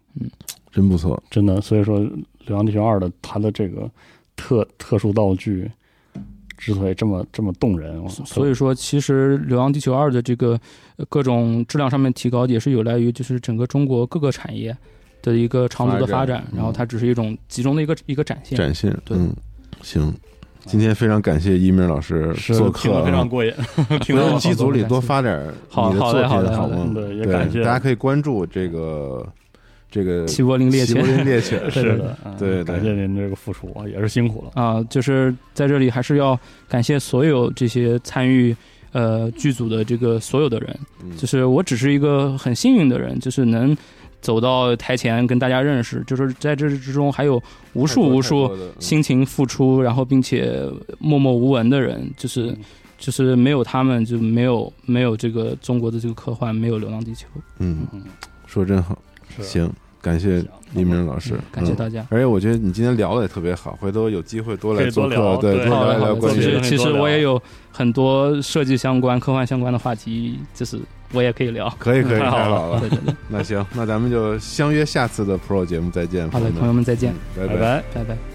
真不错，真的，所以说《流浪地球二》的它的这个特特殊道具之所以这么这么动人，所以说其实《流浪地球二》的这个呃各种质量上面提高，也是有赖于就是整个中国各个产业的一个长足的发展发展，然后它只是一种集中的一个一个展现。展现，对嗯，行。今天非常感谢一鸣老师做客听得非啊常，过瘾，听得回头好机组里多发点好你的作好的好嘞品，吗好的？对，也，感谢大家可以关注这个这个齐柏林猎齐柏犬林猎犬，是的，嗯对。对感谢您这个付出啊，也是辛苦了。啊，就是在这里还是要感谢所有这些参与呃剧组的这个所有的人，嗯。就是我只是一个很幸运的人，就是能走到台前跟大家认识，就是在这之中还有无数无数辛勤付出，然后并且默默无闻的人，就是嗯。就是没有他们就没有没有这个中国的这个科幻，没有《流浪地球》。嗯，嗯，说真好，行，感谢黎明老师嗯，感谢嗯大家。而且我觉得你今天聊的也特别好，回头有机会多来做客，对，多好的，好的。聊一聊关于其实其实我也有很多设计相关、科幻相关的话题，就是我也可以聊。可以可以，太好了好了 对。对对，那行，那咱们就相约下次的 Pro 节目再见，好的，朋友们再见，拜拜。拜拜。